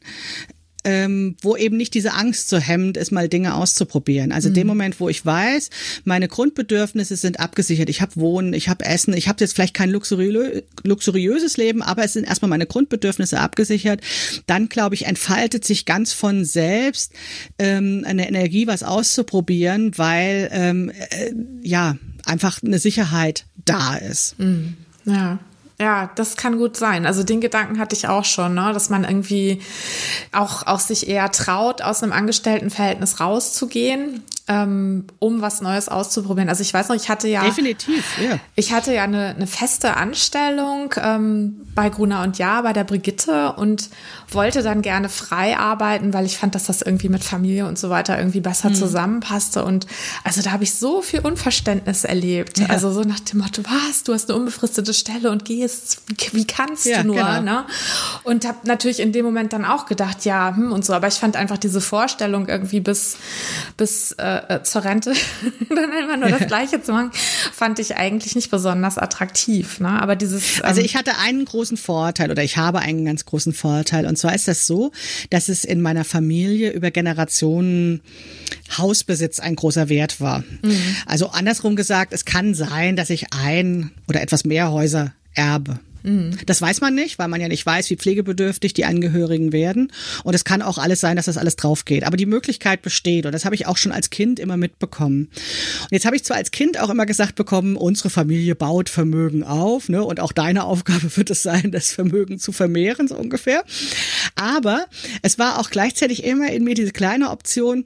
ähm, wo eben nicht diese Angst so hemmend ist, mal Dinge auszuprobieren. Also mhm. dem Moment, wo ich weiß, meine Grundbedürfnisse sind abgesichert. Ich habe Wohnen, ich habe Essen, ich habe jetzt vielleicht kein luxuriö luxuriöses Leben, aber es sind erstmal meine Grundbedürfnisse abgesichert. Dann, glaube ich, entfaltet sich ganz von selbst ähm, eine Energie, was auszuprobieren, weil ähm, äh, ja einfach eine Sicherheit da ist. Mhm. Ja. Ja, das kann gut sein. Also den Gedanken hatte ich auch schon, ne? dass man irgendwie auch, auch sich eher traut, aus einem Angestelltenverhältnis rauszugehen. Ähm, um was Neues auszuprobieren. Also ich weiß noch, ich hatte ja definitiv, ja. Ich hatte ja eine, eine feste Anstellung ähm, bei Gruner und Ja bei der Brigitte und wollte dann gerne frei arbeiten, weil ich fand, dass das irgendwie mit Familie und so weiter irgendwie besser mhm. zusammenpasste. Und also da habe ich so viel Unverständnis erlebt. Ja. Also so nach dem Motto, was, du hast eine unbefristete Stelle und gehst, wie kannst ja, du nur? Genau. Ne? Und habe natürlich in dem Moment dann auch gedacht, ja, hm, und so. Aber ich fand einfach diese Vorstellung irgendwie bis, bis äh, äh, zur Rente dann immer nur das Gleiche zu machen, fand ich eigentlich nicht besonders attraktiv. Ne? Aber dieses. Ähm also ich hatte einen großen Vorteil oder ich habe einen ganz großen Vorteil. Und zwar ist das so, dass es in meiner Familie über Generationen Hausbesitz ein großer Wert war. Mhm. Also andersrum gesagt, es kann sein, dass ich ein oder etwas mehr Häuser erbe. Mhm. Das weiß man nicht, weil man ja nicht weiß, wie pflegebedürftig die Angehörigen werden. Und es kann auch alles sein, dass das alles drauf geht. Aber die Möglichkeit besteht. Und das habe ich auch schon als Kind immer mitbekommen. Und jetzt habe ich zwar als Kind auch immer gesagt bekommen, unsere Familie baut Vermögen auf. Ne? Und auch deine Aufgabe wird es sein, das Vermögen zu vermehren, so ungefähr. Aber es war auch gleichzeitig immer in mir diese kleine Option,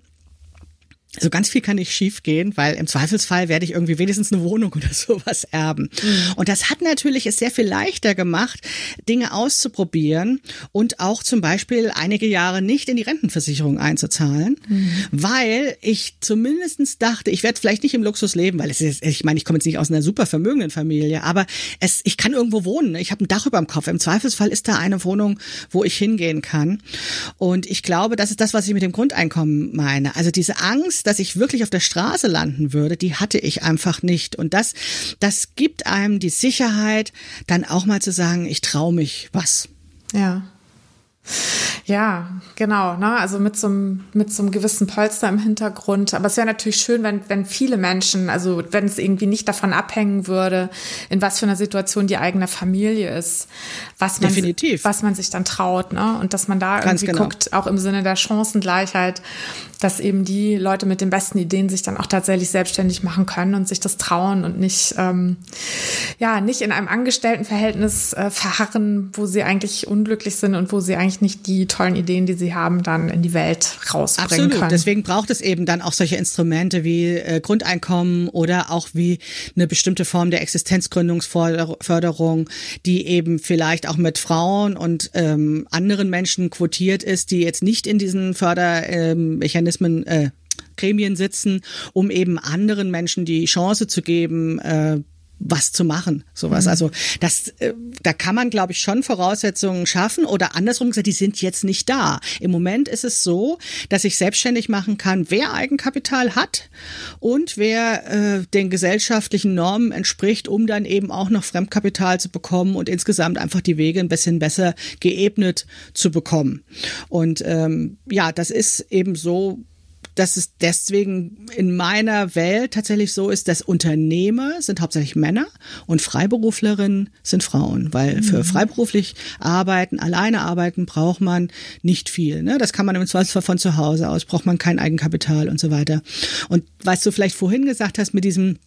so ganz viel kann nicht schiefgehen, weil im Zweifelsfall werde ich irgendwie wenigstens eine Wohnung oder sowas erben. Mhm. Und das hat natürlich es sehr viel leichter gemacht, Dinge auszuprobieren und auch zum Beispiel einige Jahre nicht in die Rentenversicherung einzuzahlen, mhm. weil ich zumindestens dachte, ich werde vielleicht nicht im Luxus leben, weil es ist, ich meine, ich komme jetzt nicht aus einer super vermögenden Familie, aber es, ich kann irgendwo wohnen. Ich habe ein Dach über dem Kopf. Im Zweifelsfall ist da eine Wohnung, wo ich hingehen kann. Und ich glaube, das ist das, was ich mit dem Grundeinkommen meine. Also diese Angst, dass ich wirklich auf der Straße landen würde, die hatte ich einfach nicht. Und das, das gibt einem die Sicherheit, dann auch mal zu sagen, ich traue mich was. Ja. Ja, genau. Ne? Also mit so, einem, mit so einem gewissen Polster im Hintergrund. Aber es wäre natürlich schön, wenn, wenn viele Menschen, also wenn es irgendwie nicht davon abhängen würde, in was für einer Situation die eigene Familie ist, was man, Definitiv. was man sich dann traut. Ne? Und dass man da irgendwie genau. guckt, auch im Sinne der Chancengleichheit, dass eben die Leute mit den besten Ideen sich dann auch tatsächlich selbstständig machen können und sich das trauen und nicht, ähm, ja, nicht in einem Angestelltenverhältnis äh, verharren, wo sie eigentlich unglücklich sind und wo sie eigentlich nicht die tollen Ideen, die sie haben, dann in die Welt rausbringen Absolut. können. Deswegen braucht es eben dann auch solche Instrumente wie äh, Grundeinkommen oder auch wie eine bestimmte Form der Existenzgründungsförderung, die eben vielleicht auch mit Frauen und ähm, anderen Menschen quotiert ist, die jetzt nicht in diesen Fördermechanismen Mechanismen, äh, Gremien sitzen, um eben anderen Menschen die Chance zu geben, äh, was zu machen, sowas. Mhm. Also das, äh, da kann man, glaube ich, schon Voraussetzungen schaffen oder andersrum gesagt, die sind jetzt nicht da. Im Moment ist es so, dass ich selbstständig machen kann, wer Eigenkapital hat und wer äh, den gesellschaftlichen Normen entspricht, um dann eben auch noch Fremdkapital zu bekommen und insgesamt einfach die Wege ein bisschen besser geebnet zu bekommen. Und ähm, ja, das ist eben so dass es deswegen in meiner Welt tatsächlich so ist, dass Unternehmer sind hauptsächlich Männer und Freiberuflerinnen sind Frauen, weil mhm. für freiberuflich arbeiten, alleine arbeiten braucht man nicht viel. Ne? Das kann man im Zweifelsfall von zu Hause aus, braucht man kein Eigenkapital und so weiter. Und was du vielleicht vorhin gesagt hast mit diesem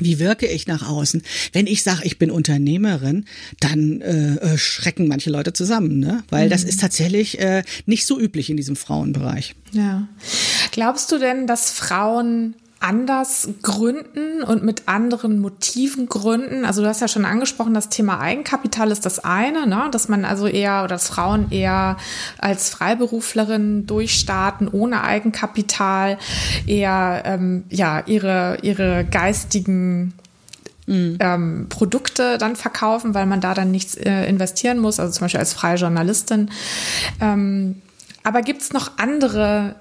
wie wirke ich nach außen? Wenn ich sage, ich bin Unternehmerin, dann äh, äh, schrecken manche Leute zusammen, ne? Weil mhm. das ist tatsächlich äh, nicht so üblich in diesem Frauenbereich. Ja. Glaubst du denn, dass Frauen anders gründen und mit anderen Motiven gründen. Also du hast ja schon angesprochen, das Thema Eigenkapital ist das eine, ne? dass man also eher oder dass Frauen eher als Freiberuflerin durchstarten ohne Eigenkapital, eher ähm, ja ihre ihre geistigen mhm. ähm, Produkte dann verkaufen, weil man da dann nichts äh, investieren muss, also zum Beispiel als freie Journalistin. Ähm, aber gibt es noch andere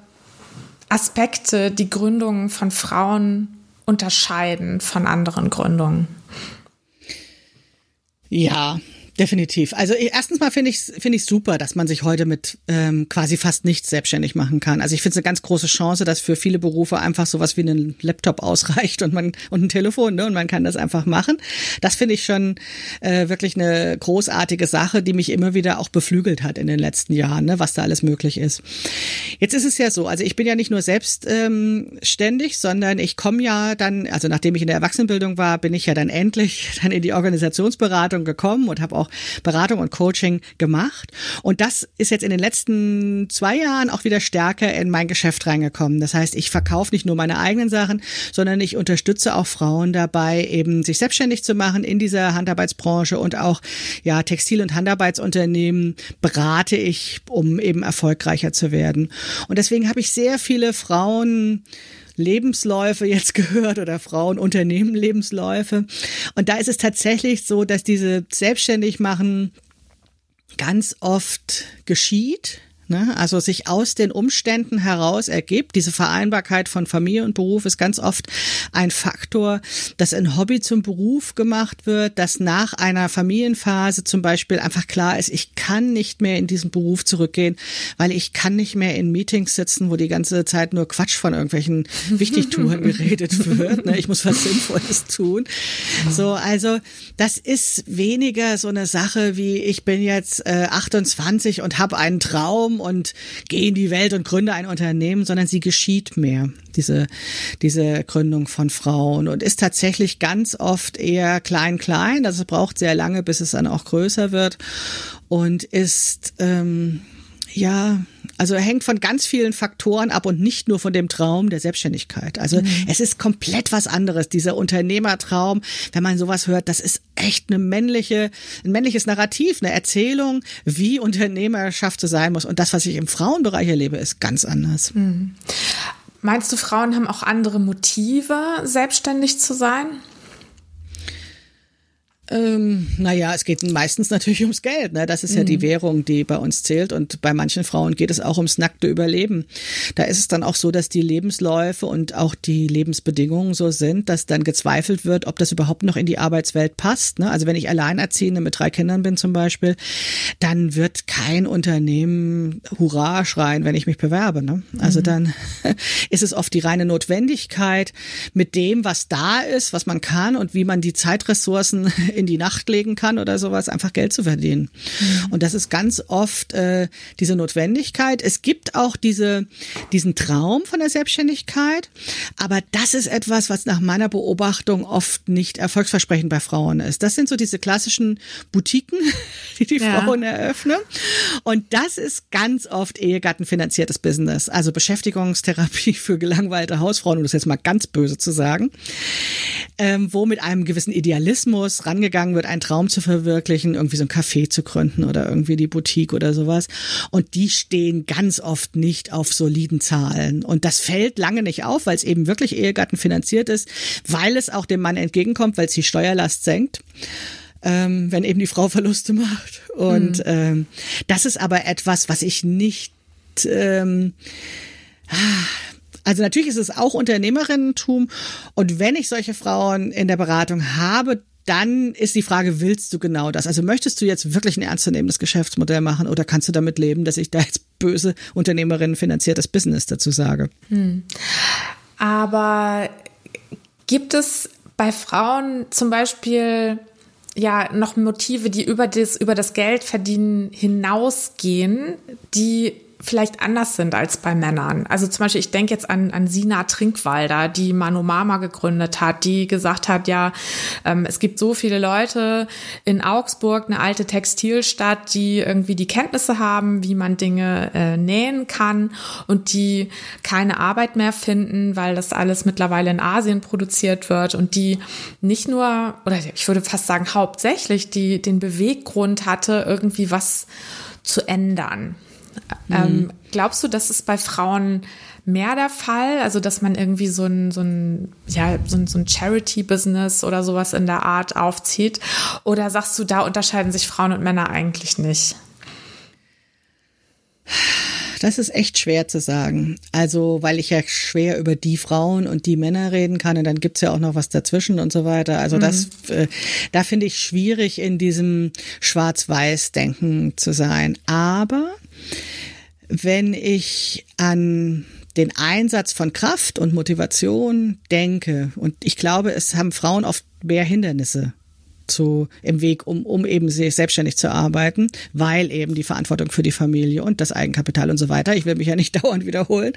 Aspekte, die Gründungen von Frauen unterscheiden von anderen Gründungen? Ja, Definitiv. Also erstens mal finde ich finde ich super, dass man sich heute mit ähm, quasi fast nichts selbstständig machen kann. Also ich finde es eine ganz große Chance, dass für viele Berufe einfach sowas wie ein Laptop ausreicht und man und ein Telefon ne, und man kann das einfach machen. Das finde ich schon äh, wirklich eine großartige Sache, die mich immer wieder auch beflügelt hat in den letzten Jahren, ne, was da alles möglich ist. Jetzt ist es ja so, also ich bin ja nicht nur selbstständig, ähm, sondern ich komme ja dann, also nachdem ich in der Erwachsenenbildung war, bin ich ja dann endlich dann in die Organisationsberatung gekommen und habe auch auch Beratung und Coaching gemacht. Und das ist jetzt in den letzten zwei Jahren auch wieder stärker in mein Geschäft reingekommen. Das heißt, ich verkaufe nicht nur meine eigenen Sachen, sondern ich unterstütze auch Frauen dabei, eben sich selbstständig zu machen in dieser Handarbeitsbranche und auch ja Textil- und Handarbeitsunternehmen berate ich, um eben erfolgreicher zu werden. Und deswegen habe ich sehr viele Frauen Lebensläufe jetzt gehört oder Frauenunternehmen Lebensläufe. Und da ist es tatsächlich so, dass diese selbstständig machen ganz oft geschieht Ne? Also sich aus den Umständen heraus ergibt. Diese Vereinbarkeit von Familie und Beruf ist ganz oft ein Faktor, dass ein Hobby zum Beruf gemacht wird, dass nach einer Familienphase zum Beispiel einfach klar ist, ich kann nicht mehr in diesen Beruf zurückgehen, weil ich kann nicht mehr in Meetings sitzen, wo die ganze Zeit nur Quatsch von irgendwelchen Wichtigtouren geredet wird. Ne? Ich muss was Sinnvolles tun. So, also das ist weniger so eine Sache wie ich bin jetzt äh, 28 und habe einen Traum und gehe in die Welt und gründe ein Unternehmen, sondern sie geschieht mehr, diese, diese Gründung von Frauen und ist tatsächlich ganz oft eher klein-klein. Also es braucht sehr lange, bis es dann auch größer wird und ist, ähm, ja, also hängt von ganz vielen Faktoren ab und nicht nur von dem Traum der Selbstständigkeit. Also mhm. es ist komplett was anderes. Dieser Unternehmertraum, wenn man sowas hört, das ist echt eine männliche, ein männliches Narrativ, eine Erzählung, wie Unternehmerschaft zu sein muss. Und das, was ich im Frauenbereich erlebe, ist ganz anders. Mhm. Meinst du, Frauen haben auch andere Motive, selbstständig zu sein? Ähm, naja, es geht meistens natürlich ums Geld. Ne? Das ist ja die mhm. Währung, die bei uns zählt. Und bei manchen Frauen geht es auch ums nackte Überleben. Da ist es dann auch so, dass die Lebensläufe und auch die Lebensbedingungen so sind, dass dann gezweifelt wird, ob das überhaupt noch in die Arbeitswelt passt. Ne? Also wenn ich Alleinerziehende mit drei Kindern bin zum Beispiel, dann wird kein Unternehmen Hurra schreien, wenn ich mich bewerbe. Ne? Also mhm. dann ist es oft die reine Notwendigkeit mit dem, was da ist, was man kann und wie man die Zeitressourcen in die Nacht legen kann oder sowas, einfach Geld zu verdienen. Mhm. Und das ist ganz oft äh, diese Notwendigkeit. Es gibt auch diese, diesen Traum von der Selbstständigkeit, aber das ist etwas, was nach meiner Beobachtung oft nicht erfolgsversprechend bei Frauen ist. Das sind so diese klassischen Boutiquen, die die ja. Frauen eröffnen. Und das ist ganz oft ehegattenfinanziertes Business, also Beschäftigungstherapie für gelangweilte Hausfrauen, um das jetzt mal ganz böse zu sagen, ähm, wo mit einem gewissen Idealismus rangegangen gegangen wird, einen Traum zu verwirklichen, irgendwie so ein Café zu gründen oder irgendwie die Boutique oder sowas. Und die stehen ganz oft nicht auf soliden Zahlen. Und das fällt lange nicht auf, weil es eben wirklich Ehegatten finanziert ist, weil es auch dem Mann entgegenkommt, weil es die Steuerlast senkt. Ähm, wenn eben die Frau Verluste macht. Und mhm. ähm, das ist aber etwas, was ich nicht ähm, also natürlich ist es auch Unternehmerinnentum. Und wenn ich solche Frauen in der Beratung habe, dann ist die Frage, willst du genau das? Also möchtest du jetzt wirklich ein ernstzunehmendes Geschäftsmodell machen oder kannst du damit leben, dass ich da jetzt böse Unternehmerinnen finanziertes Business dazu sage? Hm. Aber gibt es bei Frauen zum Beispiel ja noch Motive, die über das, über das Geldverdienen hinausgehen, die vielleicht anders sind als bei Männern. Also zum Beispiel, ich denke jetzt an, an Sina Trinkwalder, die Manomama gegründet hat, die gesagt hat, ja, ähm, es gibt so viele Leute in Augsburg, eine alte Textilstadt, die irgendwie die Kenntnisse haben, wie man Dinge äh, nähen kann und die keine Arbeit mehr finden, weil das alles mittlerweile in Asien produziert wird und die nicht nur, oder ich würde fast sagen hauptsächlich, die den Beweggrund hatte, irgendwie was zu ändern. Mhm. Ähm, glaubst du, das ist bei Frauen mehr der Fall? Also, dass man irgendwie so ein, so ein, ja, so ein, so ein Charity-Business oder sowas in der Art aufzieht? Oder sagst du, da unterscheiden sich Frauen und Männer eigentlich nicht? Das ist echt schwer zu sagen. Also, weil ich ja schwer über die Frauen und die Männer reden kann und dann gibt's ja auch noch was dazwischen und so weiter. Also mhm. das, äh, da finde ich schwierig, in diesem Schwarz-Weiß-Denken zu sein. Aber wenn ich an den Einsatz von Kraft und Motivation denke, und ich glaube, es haben Frauen oft mehr Hindernisse zu, im Weg, um, um eben selbstständig zu arbeiten, weil eben die Verantwortung für die Familie und das Eigenkapital und so weiter, ich will mich ja nicht dauernd wiederholen,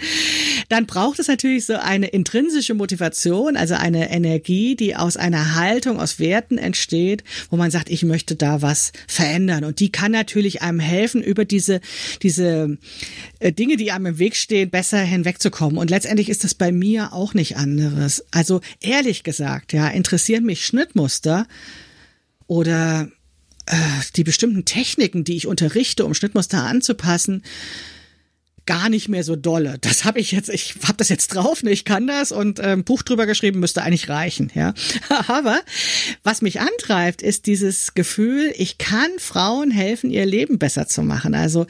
dann braucht es natürlich so eine intrinsische Motivation, also eine Energie, die aus einer Haltung, aus Werten entsteht, wo man sagt, ich möchte da was verändern. Und die kann natürlich einem helfen, über diese, diese äh, Dinge, die einem im Weg stehen, besser hinwegzukommen. Und letztendlich ist das bei mir auch nicht anderes. Also ehrlich gesagt, ja, interessieren mich Schnittmuster oder äh, die bestimmten Techniken, die ich unterrichte, um Schnittmuster anzupassen, gar nicht mehr so dolle. Das habe ich jetzt, ich habe das jetzt drauf, ne, ich kann das und ähm, Buch drüber geschrieben, müsste eigentlich reichen, ja. Aber was mich antreibt, ist dieses Gefühl, ich kann Frauen helfen, ihr Leben besser zu machen. Also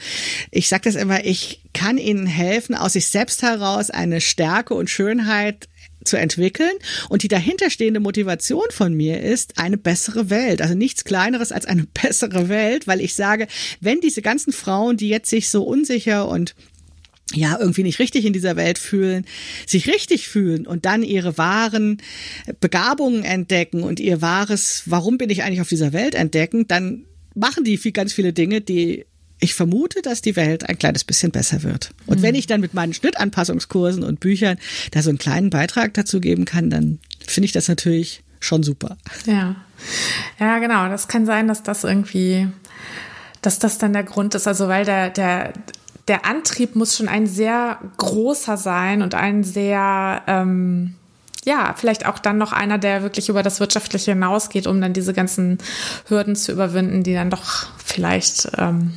ich sage das immer, ich kann ihnen helfen, aus sich selbst heraus eine Stärke und Schönheit zu entwickeln. Und die dahinterstehende Motivation von mir ist eine bessere Welt. Also nichts kleineres als eine bessere Welt, weil ich sage, wenn diese ganzen Frauen, die jetzt sich so unsicher und ja, irgendwie nicht richtig in dieser Welt fühlen, sich richtig fühlen und dann ihre wahren Begabungen entdecken und ihr wahres, warum bin ich eigentlich auf dieser Welt entdecken, dann machen die viel, ganz viele Dinge, die ich vermute, dass die Welt ein kleines bisschen besser wird. Und mhm. wenn ich dann mit meinen Schnittanpassungskursen und Büchern da so einen kleinen Beitrag dazu geben kann, dann finde ich das natürlich schon super. Ja. Ja, genau. Das kann sein, dass das irgendwie, dass das dann der Grund ist. Also, weil der, der, der Antrieb muss schon ein sehr großer sein und ein sehr, ähm, ja, vielleicht auch dann noch einer, der wirklich über das Wirtschaftliche hinausgeht, um dann diese ganzen Hürden zu überwinden, die dann doch vielleicht ähm,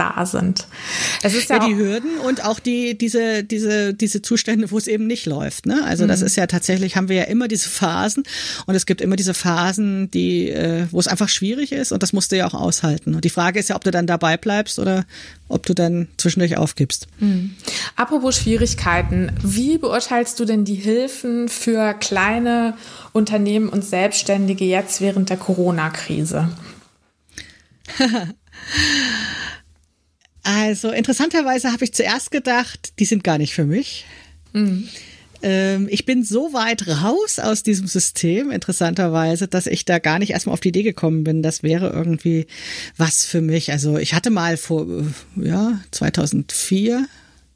da sind. Es ist ja, ja die Hürden und auch die diese diese diese Zustände, wo es eben nicht läuft. Ne? Also mhm. das ist ja tatsächlich haben wir ja immer diese Phasen und es gibt immer diese Phasen, die äh, wo es einfach schwierig ist und das musst du ja auch aushalten. Und die Frage ist ja, ob du dann dabei bleibst oder ob du dann zwischendurch aufgibst. Mhm. Apropos Schwierigkeiten, wie beurteilst du denn die Hilfen für kleine Unternehmen und Selbstständige jetzt während der Corona-Krise? Also interessanterweise habe ich zuerst gedacht, die sind gar nicht für mich. Mhm. Ähm, ich bin so weit raus aus diesem System, interessanterweise, dass ich da gar nicht erstmal auf die Idee gekommen bin, das wäre irgendwie was für mich. Also ich hatte mal vor, äh, ja, 2004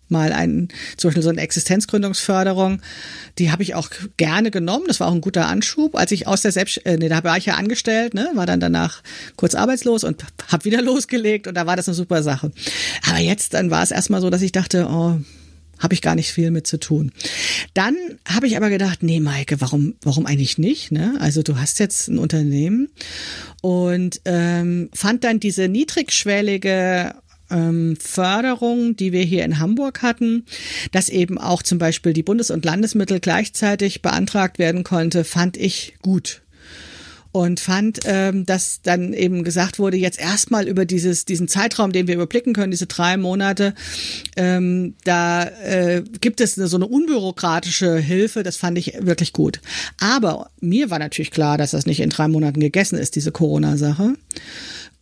mal ein, zum Beispiel so eine Existenzgründungsförderung, die habe ich auch gerne genommen. Das war auch ein guter Anschub. Als ich aus der Selbst, äh, nee, da war ich ja angestellt, ne, war dann danach kurz arbeitslos und habe wieder losgelegt und da war das eine super Sache. Aber jetzt, dann war es erstmal so, dass ich dachte, oh, habe ich gar nicht viel mit zu tun. Dann habe ich aber gedacht, nee, Maike, warum, warum eigentlich nicht? Ne? Also du hast jetzt ein Unternehmen und ähm, fand dann diese niedrigschwellige ähm, Förderung, die wir hier in Hamburg hatten, dass eben auch zum Beispiel die Bundes- und Landesmittel gleichzeitig beantragt werden konnte, fand ich gut und fand, ähm, dass dann eben gesagt wurde, jetzt erstmal über dieses, diesen Zeitraum, den wir überblicken können, diese drei Monate, ähm, da äh, gibt es eine, so eine unbürokratische Hilfe, das fand ich wirklich gut. Aber mir war natürlich klar, dass das nicht in drei Monaten gegessen ist, diese Corona-Sache.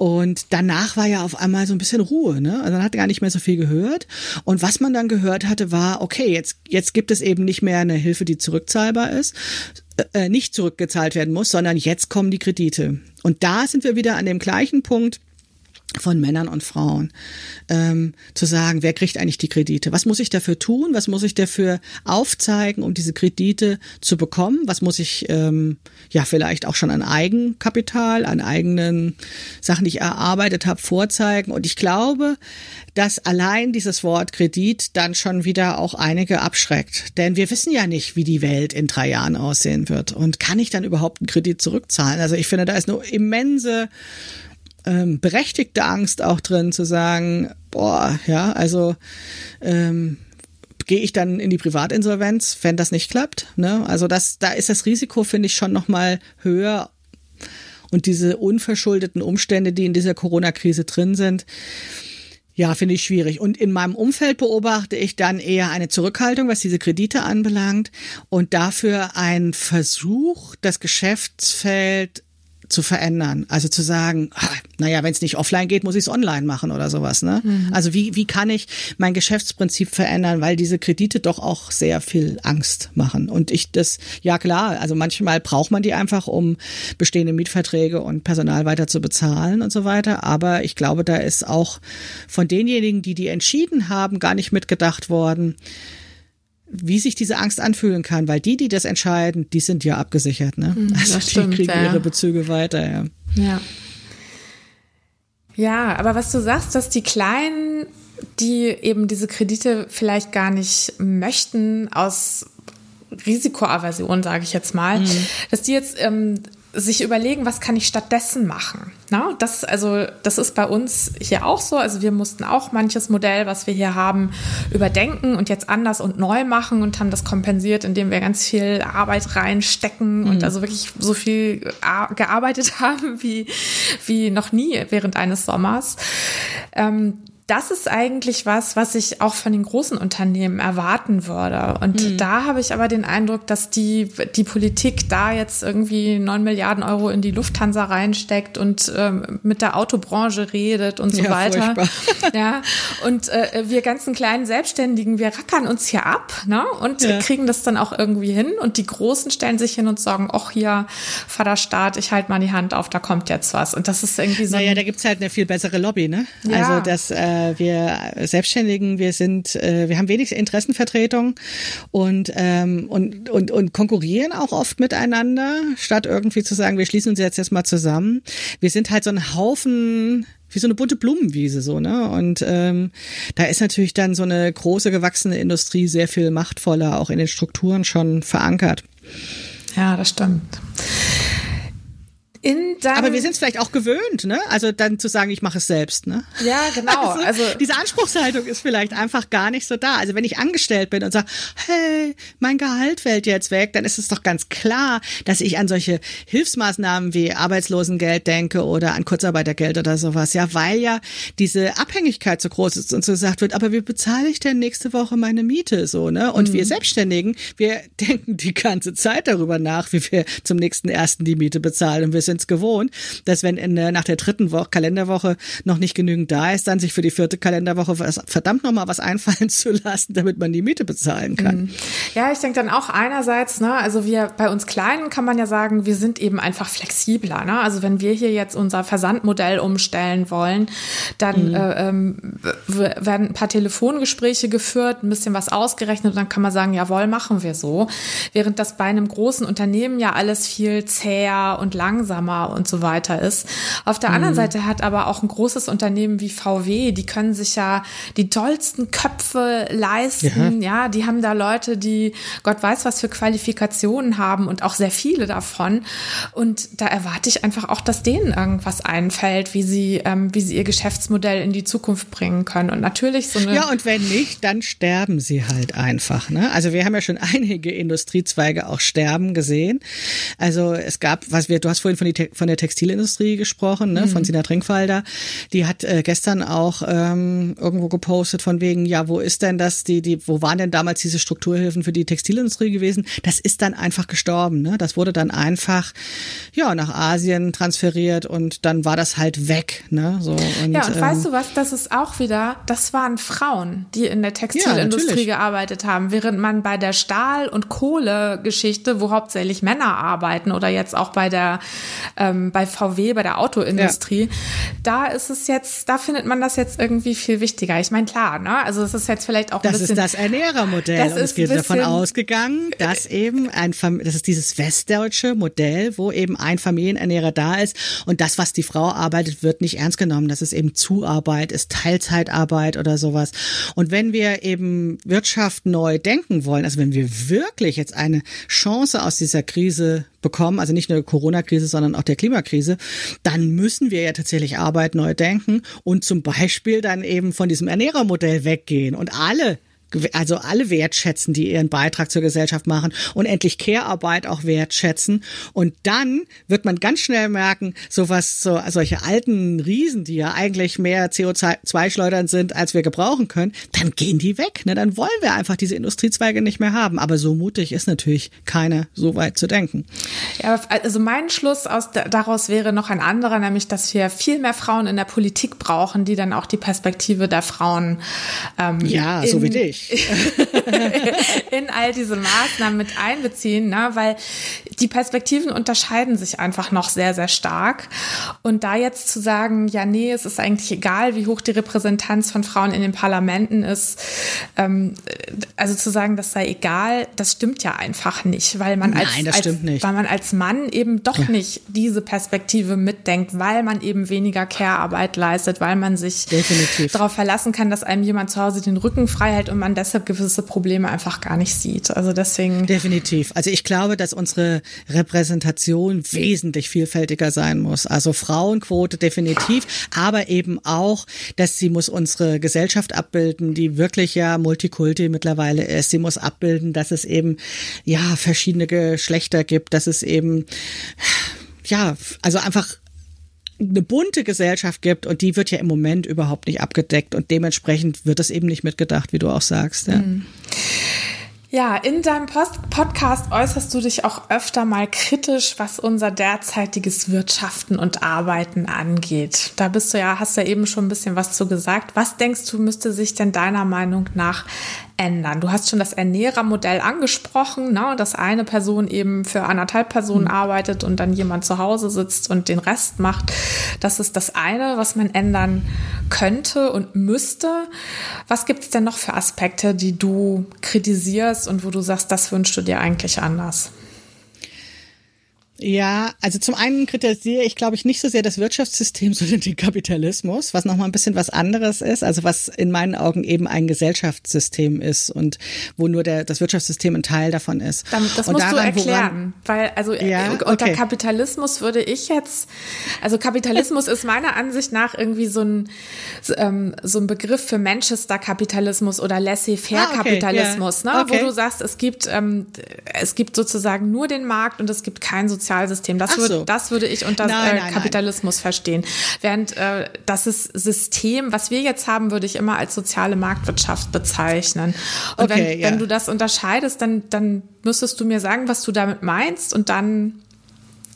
Und danach war ja auf einmal so ein bisschen Ruhe, ne? Also man hat gar nicht mehr so viel gehört. Und was man dann gehört hatte, war, okay, jetzt, jetzt gibt es eben nicht mehr eine Hilfe, die zurückzahlbar ist, äh, nicht zurückgezahlt werden muss, sondern jetzt kommen die Kredite. Und da sind wir wieder an dem gleichen Punkt, von Männern und Frauen, ähm, zu sagen, wer kriegt eigentlich die Kredite? Was muss ich dafür tun? Was muss ich dafür aufzeigen, um diese Kredite zu bekommen? Was muss ich ähm, ja vielleicht auch schon an Eigenkapital, an eigenen Sachen, die ich erarbeitet habe, vorzeigen? Und ich glaube, dass allein dieses Wort Kredit dann schon wieder auch einige abschreckt. Denn wir wissen ja nicht, wie die Welt in drei Jahren aussehen wird. Und kann ich dann überhaupt einen Kredit zurückzahlen? Also ich finde, da ist eine immense ähm, berechtigte Angst auch drin zu sagen, boah, ja, also ähm, gehe ich dann in die Privatinsolvenz, wenn das nicht klappt. Ne? Also das, da ist das Risiko, finde ich, schon nochmal höher. Und diese unverschuldeten Umstände, die in dieser Corona-Krise drin sind, ja, finde ich schwierig. Und in meinem Umfeld beobachte ich dann eher eine Zurückhaltung, was diese Kredite anbelangt und dafür ein Versuch, das Geschäftsfeld zu verändern. Also zu sagen, naja, wenn es nicht offline geht, muss ich es online machen oder sowas. Ne? Mhm. Also wie, wie kann ich mein Geschäftsprinzip verändern, weil diese Kredite doch auch sehr viel Angst machen. Und ich das, ja klar, also manchmal braucht man die einfach, um bestehende Mietverträge und Personal weiter zu bezahlen und so weiter. Aber ich glaube, da ist auch von denjenigen, die die entschieden haben, gar nicht mitgedacht worden, wie sich diese Angst anfühlen kann, weil die, die das entscheiden, die sind ja abgesichert, ne? Mhm, also die stimmt, kriegen ja. ihre Bezüge weiter, ja. Ja. Ja, aber was du sagst, dass die Kleinen, die eben diese Kredite vielleicht gar nicht möchten, aus Risikoaversion, sage ich jetzt mal, mhm. dass die jetzt ähm, sich überlegen, was kann ich stattdessen machen. Na, das, also, das ist bei uns hier auch so. Also wir mussten auch manches Modell, was wir hier haben, überdenken und jetzt anders und neu machen und haben das kompensiert, indem wir ganz viel Arbeit reinstecken mhm. und also wirklich so viel gearbeitet haben wie, wie noch nie während eines Sommers. Ähm, das ist eigentlich was, was ich auch von den großen Unternehmen erwarten würde. Und mhm. da habe ich aber den Eindruck, dass die, die Politik da jetzt irgendwie neun Milliarden Euro in die Lufthansa reinsteckt und ähm, mit der Autobranche redet und so ja, weiter. Ja. Und äh, wir ganzen kleinen Selbstständigen, wir rackern uns hier ab, ne? Und ja. kriegen das dann auch irgendwie hin. Und die Großen stellen sich hin und sagen, ach hier, Vaterstaat, ich halte mal die Hand auf, da kommt jetzt was. Und das ist irgendwie so. Naja, da gibt's halt eine viel bessere Lobby, ne? Ja. Also das äh, äh, wir Selbstständigen, wir sind, äh, wir haben wenig Interessenvertretung und, ähm, und, und, und konkurrieren auch oft miteinander, statt irgendwie zu sagen, wir schließen uns jetzt erstmal zusammen. Wir sind halt so ein Haufen wie so eine bunte Blumenwiese so, ne? Und ähm, da ist natürlich dann so eine große gewachsene Industrie sehr viel machtvoller, auch in den Strukturen schon verankert. Ja, das stimmt in Aber wir sind es vielleicht auch gewöhnt, ne? Also dann zu sagen, ich mache es selbst, ne? Ja, genau. Also, also diese Anspruchshaltung ist vielleicht einfach gar nicht so da. Also wenn ich angestellt bin und sage, hey, mein Gehalt fällt jetzt weg, dann ist es doch ganz klar, dass ich an solche Hilfsmaßnahmen wie Arbeitslosengeld denke oder an Kurzarbeitergeld oder sowas. Ja, weil ja diese Abhängigkeit so groß ist und so gesagt wird, aber wie bezahle ich denn nächste Woche meine Miete so, ne? Und mhm. wir Selbstständigen, wir denken die ganze Zeit darüber nach, wie wir zum nächsten ersten die Miete bezahlen und wir sind sind es gewohnt, dass wenn in nach der dritten Woche, Kalenderwoche noch nicht genügend da ist, dann sich für die vierte Kalenderwoche was, verdammt nochmal was einfallen zu lassen, damit man die Miete bezahlen kann. Mhm. Ja, ich denke dann auch einerseits, ne, also wir bei uns Kleinen kann man ja sagen, wir sind eben einfach flexibler. Ne? Also wenn wir hier jetzt unser Versandmodell umstellen wollen, dann mhm. äh, ähm, werden ein paar Telefongespräche geführt, ein bisschen was ausgerechnet und dann kann man sagen, jawohl, machen wir so. Während das bei einem großen Unternehmen ja alles viel zäher und langsamer langsamer und so weiter ist. Auf der anderen mhm. Seite hat aber auch ein großes Unternehmen wie VW, die können sich ja die tollsten Köpfe leisten. Ja, ja die haben da Leute, die Gott weiß, was für Qualifikationen haben und auch sehr viele davon. Und da erwarte ich einfach auch, dass denen irgendwas einfällt, wie sie, ähm, wie sie ihr Geschäftsmodell in die Zukunft bringen können. Und natürlich so eine. Ja, und wenn nicht, dann sterben sie halt einfach. Ne? Also wir haben ja schon einige Industriezweige auch sterben gesehen. Also es gab, was wir, du hast vorhin von die, von der Textilindustrie gesprochen, ne, mhm. von Sina Trinkwalder. Die hat äh, gestern auch ähm, irgendwo gepostet von wegen, ja, wo ist denn das, die, die, wo waren denn damals diese Strukturhilfen für die Textilindustrie gewesen? Das ist dann einfach gestorben, ne? Das wurde dann einfach, ja, nach Asien transferiert und dann war das halt weg, ne? So, und, ja, und ähm, weißt du was, das ist auch wieder, das waren Frauen, die in der Textilindustrie ja, gearbeitet haben, während man bei der Stahl- und Kohlegeschichte, wo hauptsächlich Männer arbeiten oder jetzt auch bei der ähm, bei VW, bei der Autoindustrie, ja. da ist es jetzt, da findet man das jetzt irgendwie viel wichtiger. Ich meine, klar, ne? Also es ist jetzt vielleicht auch ein das bisschen. Das ist das Ernährermodell. Das und es wird davon ausgegangen, dass eben ein, das ist dieses westdeutsche Modell, wo eben ein Familienernährer da ist und das, was die Frau arbeitet, wird nicht ernst genommen. Das ist eben Zuarbeit, ist Teilzeitarbeit oder sowas. Und wenn wir eben Wirtschaft neu denken wollen, also wenn wir wirklich jetzt eine Chance aus dieser Krise bekommen, also nicht nur Corona-Krise, sondern auch der Klimakrise, dann müssen wir ja tatsächlich Arbeit neu denken und zum Beispiel dann eben von diesem Ernährermodell weggehen. Und alle also alle wertschätzen, die ihren Beitrag zur Gesellschaft machen und endlich Care-Arbeit auch wertschätzen. Und dann wird man ganz schnell merken, sowas, so, solche alten Riesen, die ja eigentlich mehr CO2-Schleudern sind, als wir gebrauchen können, dann gehen die weg. Ne? Dann wollen wir einfach diese Industriezweige nicht mehr haben. Aber so mutig ist natürlich keiner, so weit zu denken. Ja, also mein Schluss aus, daraus wäre noch ein anderer, nämlich, dass wir viel mehr Frauen in der Politik brauchen, die dann auch die Perspektive der Frauen ähm, ja, in, so wie dich. in all diese Maßnahmen mit einbeziehen, ne? weil die Perspektiven unterscheiden sich einfach noch sehr, sehr stark. Und da jetzt zu sagen, ja, nee, es ist eigentlich egal, wie hoch die Repräsentanz von Frauen in den Parlamenten ist, ähm, also zu sagen, das sei egal, das stimmt ja einfach nicht, weil man als, Nein, als nicht. weil man als Mann eben doch nicht diese Perspektive mitdenkt, weil man eben weniger Care-Arbeit leistet, weil man sich darauf verlassen kann, dass einem jemand zu Hause den Rücken frei hält und man deshalb gewisse Probleme einfach gar nicht sieht. Also deswegen. Definitiv. Also ich glaube, dass unsere Repräsentation wesentlich vielfältiger sein muss. Also Frauenquote definitiv, aber eben auch, dass sie muss unsere Gesellschaft abbilden, die wirklich ja Multikulti mittlerweile ist. Sie muss abbilden, dass es eben ja verschiedene Geschlechter gibt, dass es eben ja, also einfach eine bunte Gesellschaft gibt und die wird ja im Moment überhaupt nicht abgedeckt und dementsprechend wird das eben nicht mitgedacht, wie du auch sagst. Ja. Mhm. Ja, in deinem Post Podcast äußerst du dich auch öfter mal kritisch, was unser derzeitiges Wirtschaften und Arbeiten angeht. Da bist du ja, hast ja eben schon ein bisschen was zu gesagt. Was denkst du, müsste sich denn deiner Meinung nach ändern? Du hast schon das Ernährermodell angesprochen, ne? dass eine Person eben für anderthalb Personen mhm. arbeitet und dann jemand zu Hause sitzt und den Rest macht. Das ist das eine, was man ändern könnte und müsste. Was gibt es denn noch für Aspekte, die du kritisierst und wo du sagst, das wünschst du dir eigentlich anders? Ja, also zum einen kritisiere ich, glaube ich, nicht so sehr das Wirtschaftssystem, sondern den Kapitalismus, was nochmal ein bisschen was anderes ist, also was in meinen Augen eben ein Gesellschaftssystem ist und wo nur der, das Wirtschaftssystem ein Teil davon ist. das und musst daran, du erklären, woran, weil also ja, unter okay. Kapitalismus würde ich jetzt, also Kapitalismus ist meiner Ansicht nach irgendwie so ein, ähm, so ein Begriff für Manchester-Kapitalismus oder Laissez-faire-Kapitalismus, ah, okay, yeah. ne? Okay. wo du sagst, es gibt, ähm, es gibt sozusagen nur den Markt und es gibt kein soziales Sozialsystem. Das, so. würde, das würde ich unter nein, äh, nein, Kapitalismus nein. verstehen. Während äh, das ist System, was wir jetzt haben, würde ich immer als soziale Marktwirtschaft bezeichnen. Und okay, wenn, ja. wenn du das unterscheidest, dann, dann müsstest du mir sagen, was du damit meinst und dann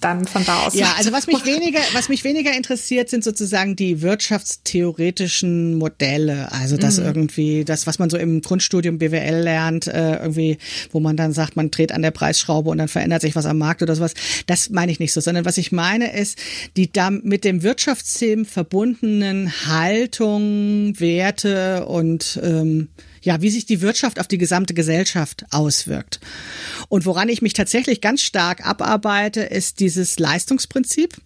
dann von da aus. Ja, also was mich weniger, was mich weniger interessiert, sind sozusagen die wirtschaftstheoretischen Modelle. Also das mhm. irgendwie, das, was man so im Grundstudium BWL lernt, äh, irgendwie, wo man dann sagt, man dreht an der Preisschraube und dann verändert sich was am Markt oder sowas. Das meine ich nicht so, sondern was ich meine ist, die da mit dem Wirtschaftssystem verbundenen Haltung, Werte und ähm, ja, wie sich die Wirtschaft auf die gesamte Gesellschaft auswirkt. Und woran ich mich tatsächlich ganz stark abarbeite, ist dieses Leistungsprinzip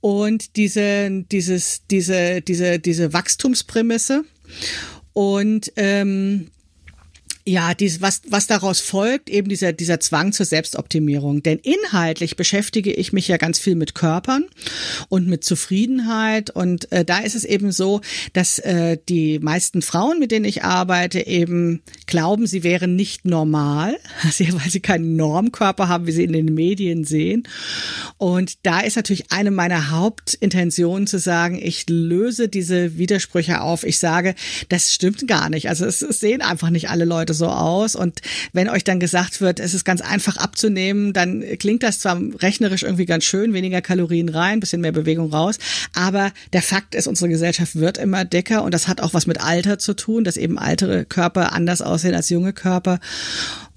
und diese, dieses, diese, diese, diese Wachstumsprämisse. Und ähm, ja, dies, was, was daraus folgt, eben dieser, dieser Zwang zur Selbstoptimierung. Denn inhaltlich beschäftige ich mich ja ganz viel mit Körpern und mit Zufriedenheit. Und äh, da ist es eben so, dass äh, die meisten Frauen, mit denen ich arbeite, eben glauben, sie wären nicht normal, weil sie keinen Normkörper haben, wie sie in den Medien sehen. Und da ist natürlich eine meiner Hauptintentionen zu sagen, ich löse diese Widersprüche auf. Ich sage, das stimmt gar nicht. Also es, es sehen einfach nicht alle Leute so aus. Und wenn euch dann gesagt wird, es ist ganz einfach abzunehmen, dann klingt das zwar rechnerisch irgendwie ganz schön, weniger Kalorien rein, bisschen mehr Bewegung raus. Aber der Fakt ist, unsere Gesellschaft wird immer dicker und das hat auch was mit Alter zu tun, dass eben ältere Körper anders aussehen als junge Körper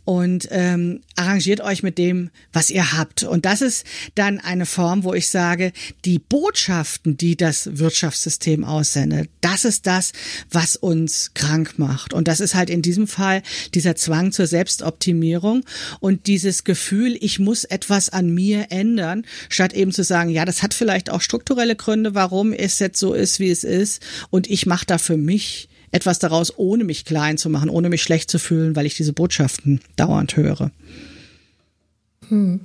und ähm, arrangiert euch mit dem, was ihr habt. Und das ist dann eine Form, wo ich sage, die Botschaften, die das Wirtschaftssystem aussendet, das ist das, was uns krank macht. Und das ist halt in diesem Fall dieser Zwang zur Selbstoptimierung und dieses Gefühl, ich muss etwas an mir ändern, statt eben zu sagen, ja, das hat vielleicht auch strukturelle Gründe, warum es jetzt so ist, wie es ist. Und ich mache da für mich etwas daraus, ohne mich klein zu machen, ohne mich schlecht zu fühlen, weil ich diese Botschaften dauernd höre. Hm.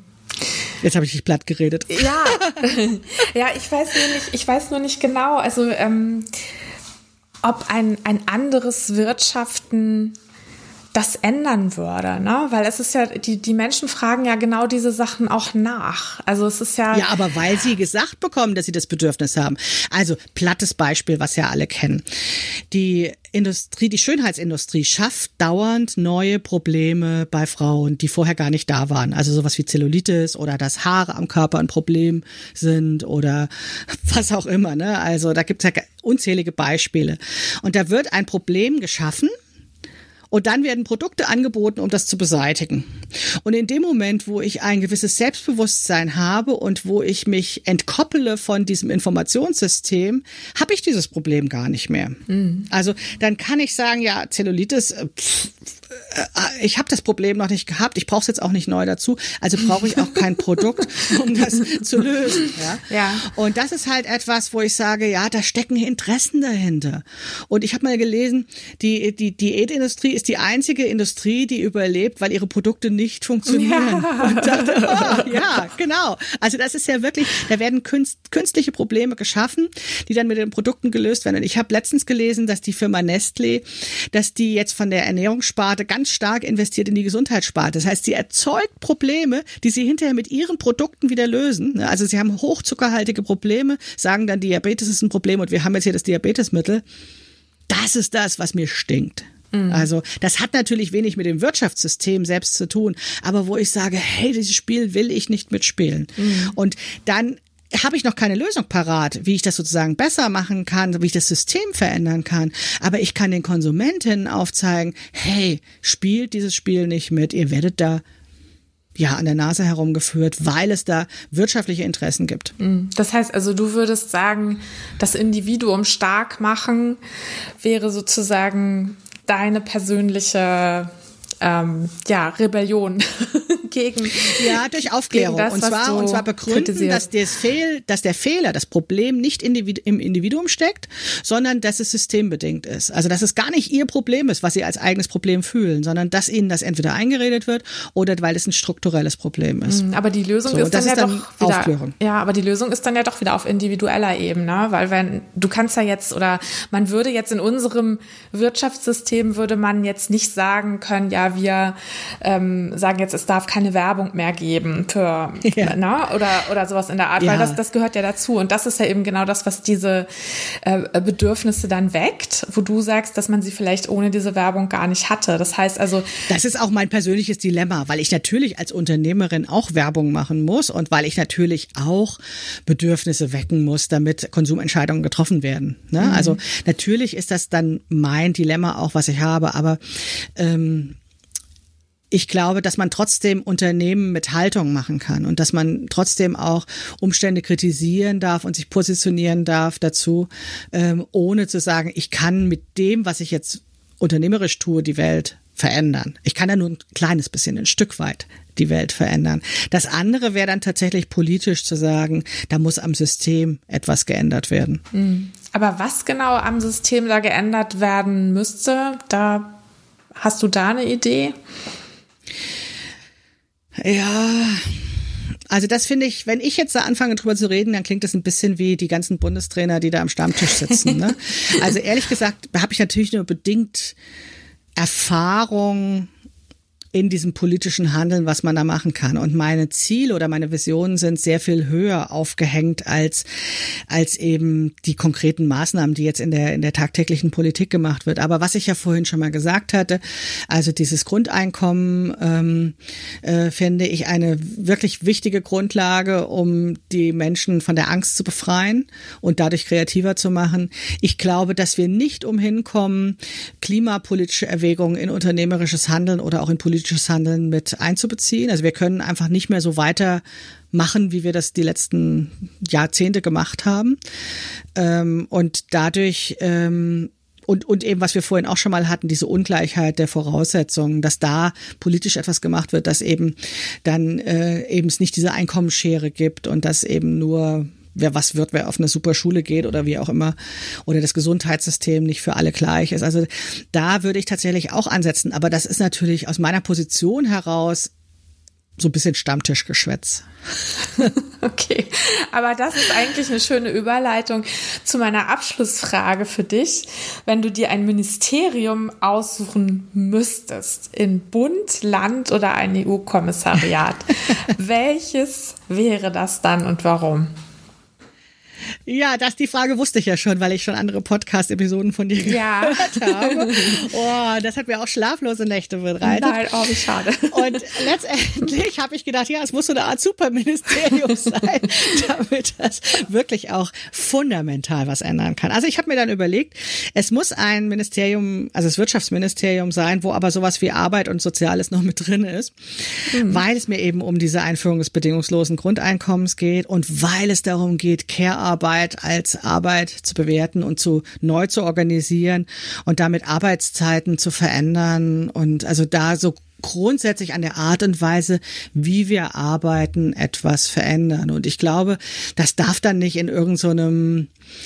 Jetzt habe ich dich platt geredet. Ja, ja, ich weiß nur nicht, ich weiß nur nicht genau, also ähm, ob ein, ein anderes Wirtschaften das ändern würde, ne? Weil es ist ja, die, die Menschen fragen ja genau diese Sachen auch nach. Also es ist ja. Ja, aber weil sie gesagt bekommen, dass sie das Bedürfnis haben. Also, plattes Beispiel, was ja alle kennen. Die Industrie, die Schönheitsindustrie schafft dauernd neue Probleme bei Frauen, die vorher gar nicht da waren. Also sowas wie Zellulitis oder dass Haare am Körper ein Problem sind oder was auch immer. Ne? Also da gibt es ja unzählige Beispiele. Und da wird ein Problem geschaffen, und dann werden Produkte angeboten, um das zu beseitigen. Und in dem Moment, wo ich ein gewisses Selbstbewusstsein habe und wo ich mich entkoppele von diesem Informationssystem, habe ich dieses Problem gar nicht mehr. Mhm. Also dann kann ich sagen, ja, Zellulitis, äh, pff, ich habe das Problem noch nicht gehabt, ich brauche es jetzt auch nicht neu dazu, also brauche ich auch kein Produkt, um das zu lösen. Ja? ja. Und das ist halt etwas, wo ich sage, ja, da stecken Interessen dahinter. Und ich habe mal gelesen, die, die Diätindustrie ist die einzige Industrie, die überlebt, weil ihre Produkte nicht funktionieren. Ja. Und dachte, oh, ja, genau. Also das ist ja wirklich, da werden künstliche Probleme geschaffen, die dann mit den Produkten gelöst werden. Und ich habe letztens gelesen, dass die Firma Nestlé, dass die jetzt von der Ernährungssparte ganz stark investiert in die Gesundheitssparte. Das heißt, sie erzeugt Probleme, die sie hinterher mit ihren Produkten wieder lösen. Also sie haben hochzuckerhaltige Probleme, sagen dann, Diabetes ist ein Problem und wir haben jetzt hier das Diabetesmittel. Das ist das, was mir stinkt. Mhm. Also das hat natürlich wenig mit dem Wirtschaftssystem selbst zu tun, aber wo ich sage, hey, dieses Spiel will ich nicht mitspielen. Mhm. Und dann habe ich noch keine Lösung parat, wie ich das sozusagen besser machen kann, wie ich das System verändern kann. Aber ich kann den Konsumentinnen aufzeigen, hey, spielt dieses Spiel nicht mit, ihr werdet da ja an der Nase herumgeführt, weil es da wirtschaftliche Interessen gibt. Mhm. Das heißt also, du würdest sagen, das Individuum stark machen wäre sozusagen deine persönliche ähm, ja, Rebellion gegen ja durch Aufklärung das, und zwar und zwar begründen, dass der Fehl, dass der Fehler, das Problem nicht individu im Individuum steckt, sondern dass es systembedingt ist. Also dass es gar nicht ihr Problem ist, was sie als eigenes Problem fühlen, sondern dass ihnen das entweder eingeredet wird oder weil es ein strukturelles Problem ist. Mhm, aber die Lösung so, ist dann ja dann doch wieder Aufklärung. ja, aber die Lösung ist dann ja doch wieder auf individueller Ebene, weil wenn du kannst ja jetzt oder man würde jetzt in unserem Wirtschaftssystem würde man jetzt nicht sagen können, ja wir ähm, sagen jetzt es darf keine Werbung mehr geben für ja. na, oder oder sowas in der Art, ja. weil das das gehört ja dazu und das ist ja eben genau das, was diese äh, Bedürfnisse dann weckt, wo du sagst, dass man sie vielleicht ohne diese Werbung gar nicht hatte. Das heißt also, das ist auch mein persönliches Dilemma, weil ich natürlich als Unternehmerin auch Werbung machen muss und weil ich natürlich auch Bedürfnisse wecken muss, damit Konsumentscheidungen getroffen werden. Ne? Mhm. Also natürlich ist das dann mein Dilemma auch, was ich habe, aber ähm, ich glaube, dass man trotzdem Unternehmen mit Haltung machen kann und dass man trotzdem auch Umstände kritisieren darf und sich positionieren darf dazu, ähm, ohne zu sagen, ich kann mit dem, was ich jetzt unternehmerisch tue, die Welt verändern. Ich kann ja nur ein kleines bisschen, ein Stück weit die Welt verändern. Das andere wäre dann tatsächlich politisch zu sagen, da muss am System etwas geändert werden. Mhm. Aber was genau am System da geändert werden müsste, da hast du da eine Idee? Ja, also das finde ich, wenn ich jetzt da anfange drüber zu reden, dann klingt das ein bisschen wie die ganzen Bundestrainer, die da am Stammtisch sitzen. Ne? Also ehrlich gesagt habe ich natürlich nur bedingt Erfahrung in diesem politischen Handeln, was man da machen kann. Und meine Ziele oder meine Visionen sind sehr viel höher aufgehängt als, als eben die konkreten Maßnahmen, die jetzt in der, in der tagtäglichen Politik gemacht wird. Aber was ich ja vorhin schon mal gesagt hatte, also dieses Grundeinkommen ähm, äh, finde ich eine wirklich wichtige Grundlage, um die Menschen von der Angst zu befreien und dadurch kreativer zu machen. Ich glaube, dass wir nicht umhin kommen, klimapolitische Erwägungen in unternehmerisches Handeln oder auch in politische politisches Handeln mit einzubeziehen. Also wir können einfach nicht mehr so weiter machen, wie wir das die letzten Jahrzehnte gemacht haben. Ähm, und dadurch ähm, und, und eben, was wir vorhin auch schon mal hatten, diese Ungleichheit der Voraussetzungen, dass da politisch etwas gemacht wird, dass eben dann äh, eben es nicht diese Einkommensschere gibt und dass eben nur wer was wird, wer auf eine super Schule geht oder wie auch immer, oder das Gesundheitssystem nicht für alle gleich ist. Also da würde ich tatsächlich auch ansetzen. Aber das ist natürlich aus meiner Position heraus so ein bisschen Stammtischgeschwätz. Okay, aber das ist eigentlich eine schöne Überleitung zu meiner Abschlussfrage für dich. Wenn du dir ein Ministerium aussuchen müsstest, in Bund, Land oder ein EU-Kommissariat, welches wäre das dann und warum? Ja, das die Frage wusste ich ja schon, weil ich schon andere Podcast-Episoden von dir ja. gehört habe. Oh, das hat mir auch schlaflose Nächte bereitet. Nein, oh, wie schade. Und letztendlich habe ich gedacht, ja, es muss so eine Art Superministerium sein, damit das wirklich auch fundamental was ändern kann. Also ich habe mir dann überlegt, es muss ein Ministerium, also das Wirtschaftsministerium sein, wo aber sowas wie Arbeit und Soziales noch mit drin ist, mhm. weil es mir eben um diese Einführung des bedingungslosen Grundeinkommens geht und weil es darum geht, Care-Arbeit Arbeit als Arbeit zu bewerten und zu neu zu organisieren und damit Arbeitszeiten zu verändern und also da so grundsätzlich an der Art und Weise, wie wir arbeiten, etwas verändern. Und ich glaube, das darf dann nicht in irgendeinem so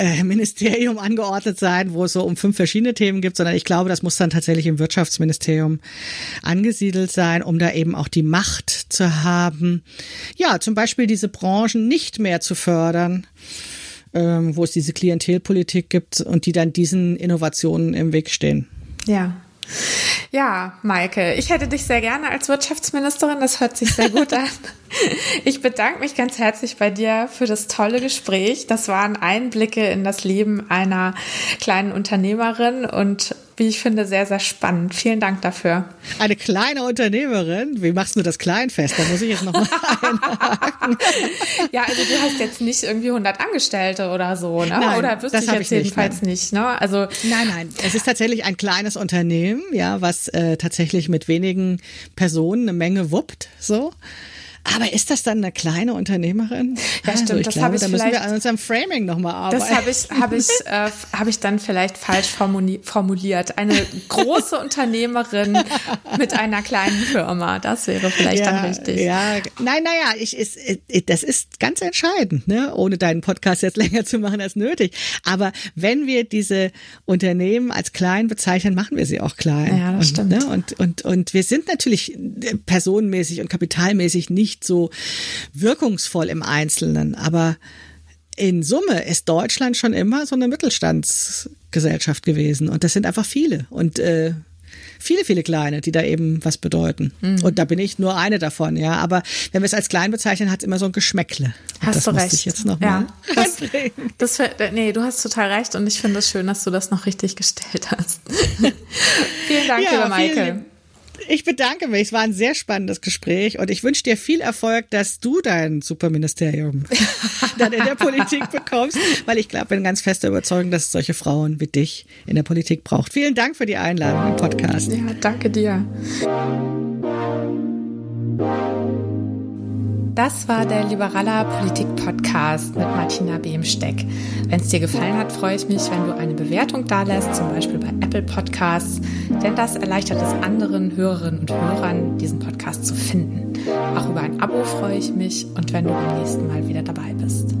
äh, Ministerium angeordnet sein, wo es so um fünf verschiedene Themen gibt, sondern ich glaube, das muss dann tatsächlich im Wirtschaftsministerium angesiedelt sein, um da eben auch die Macht zu haben, ja, zum Beispiel diese Branchen nicht mehr zu fördern, ähm, wo es diese Klientelpolitik gibt und die dann diesen Innovationen im Weg stehen. Ja. Ja, Maike, ich hätte dich sehr gerne als Wirtschaftsministerin. Das hört sich sehr gut an. Ich bedanke mich ganz herzlich bei dir für das tolle Gespräch. Das waren Einblicke in das Leben einer kleinen Unternehmerin und wie ich finde, sehr, sehr spannend. Vielen Dank dafür. Eine kleine Unternehmerin? Wie machst du das klein fest? Da muss ich jetzt nochmal einhaken. ja, also du hast jetzt nicht irgendwie 100 Angestellte oder so, ne? Nein, oder wirst das du jetzt jedenfalls nicht, ne? Also nein, nein. Es ist tatsächlich ein kleines Unternehmen, ja, was äh, tatsächlich mit wenigen Personen eine Menge wuppt, so. Aber ist das dann eine kleine Unternehmerin? Ja, stimmt. Also ich das glaube, ich da müssen wir an unserem Framing nochmal arbeiten. Das habe ich, habe ich, äh, habe ich dann vielleicht falsch formuliert. Eine große Unternehmerin mit einer kleinen Firma. Das wäre vielleicht ja, dann richtig. Ja, nein, naja, ich ist, das ist ganz entscheidend, ne? Ohne deinen Podcast jetzt länger zu machen als nötig. Aber wenn wir diese Unternehmen als klein bezeichnen, machen wir sie auch klein. Ja, das und, stimmt. Ne? Und, und, und wir sind natürlich personenmäßig und kapitalmäßig nicht nicht so wirkungsvoll im Einzelnen, aber in Summe ist Deutschland schon immer so eine Mittelstandsgesellschaft gewesen und das sind einfach viele und äh, viele, viele kleine, die da eben was bedeuten. Mhm. Und da bin ich nur eine davon, ja. Aber wenn wir es als klein bezeichnen, hat es immer so ein Geschmäckle. Hast das du recht. Ich jetzt noch ja, mal das, das, nee, du hast total recht und ich finde es schön, dass du das noch richtig gestellt hast. vielen Dank, ja, liebe Maike. Ich bedanke mich. Es war ein sehr spannendes Gespräch und ich wünsche dir viel Erfolg, dass du dein Superministerium dann in der Politik bekommst, weil ich glaube, bin ganz fester Überzeugung, dass es solche Frauen wie dich in der Politik braucht. Vielen Dank für die Einladung im Podcast. Ja, danke dir. Das war der Liberaler Politik Podcast mit Martina Behmsteck. Wenn es dir gefallen hat, freue ich mich, wenn du eine Bewertung da lässt, zum Beispiel bei Apple Podcasts, denn das erleichtert es anderen Hörerinnen und Hörern, diesen Podcast zu finden. Auch über ein Abo freue ich mich und wenn du beim nächsten Mal wieder dabei bist.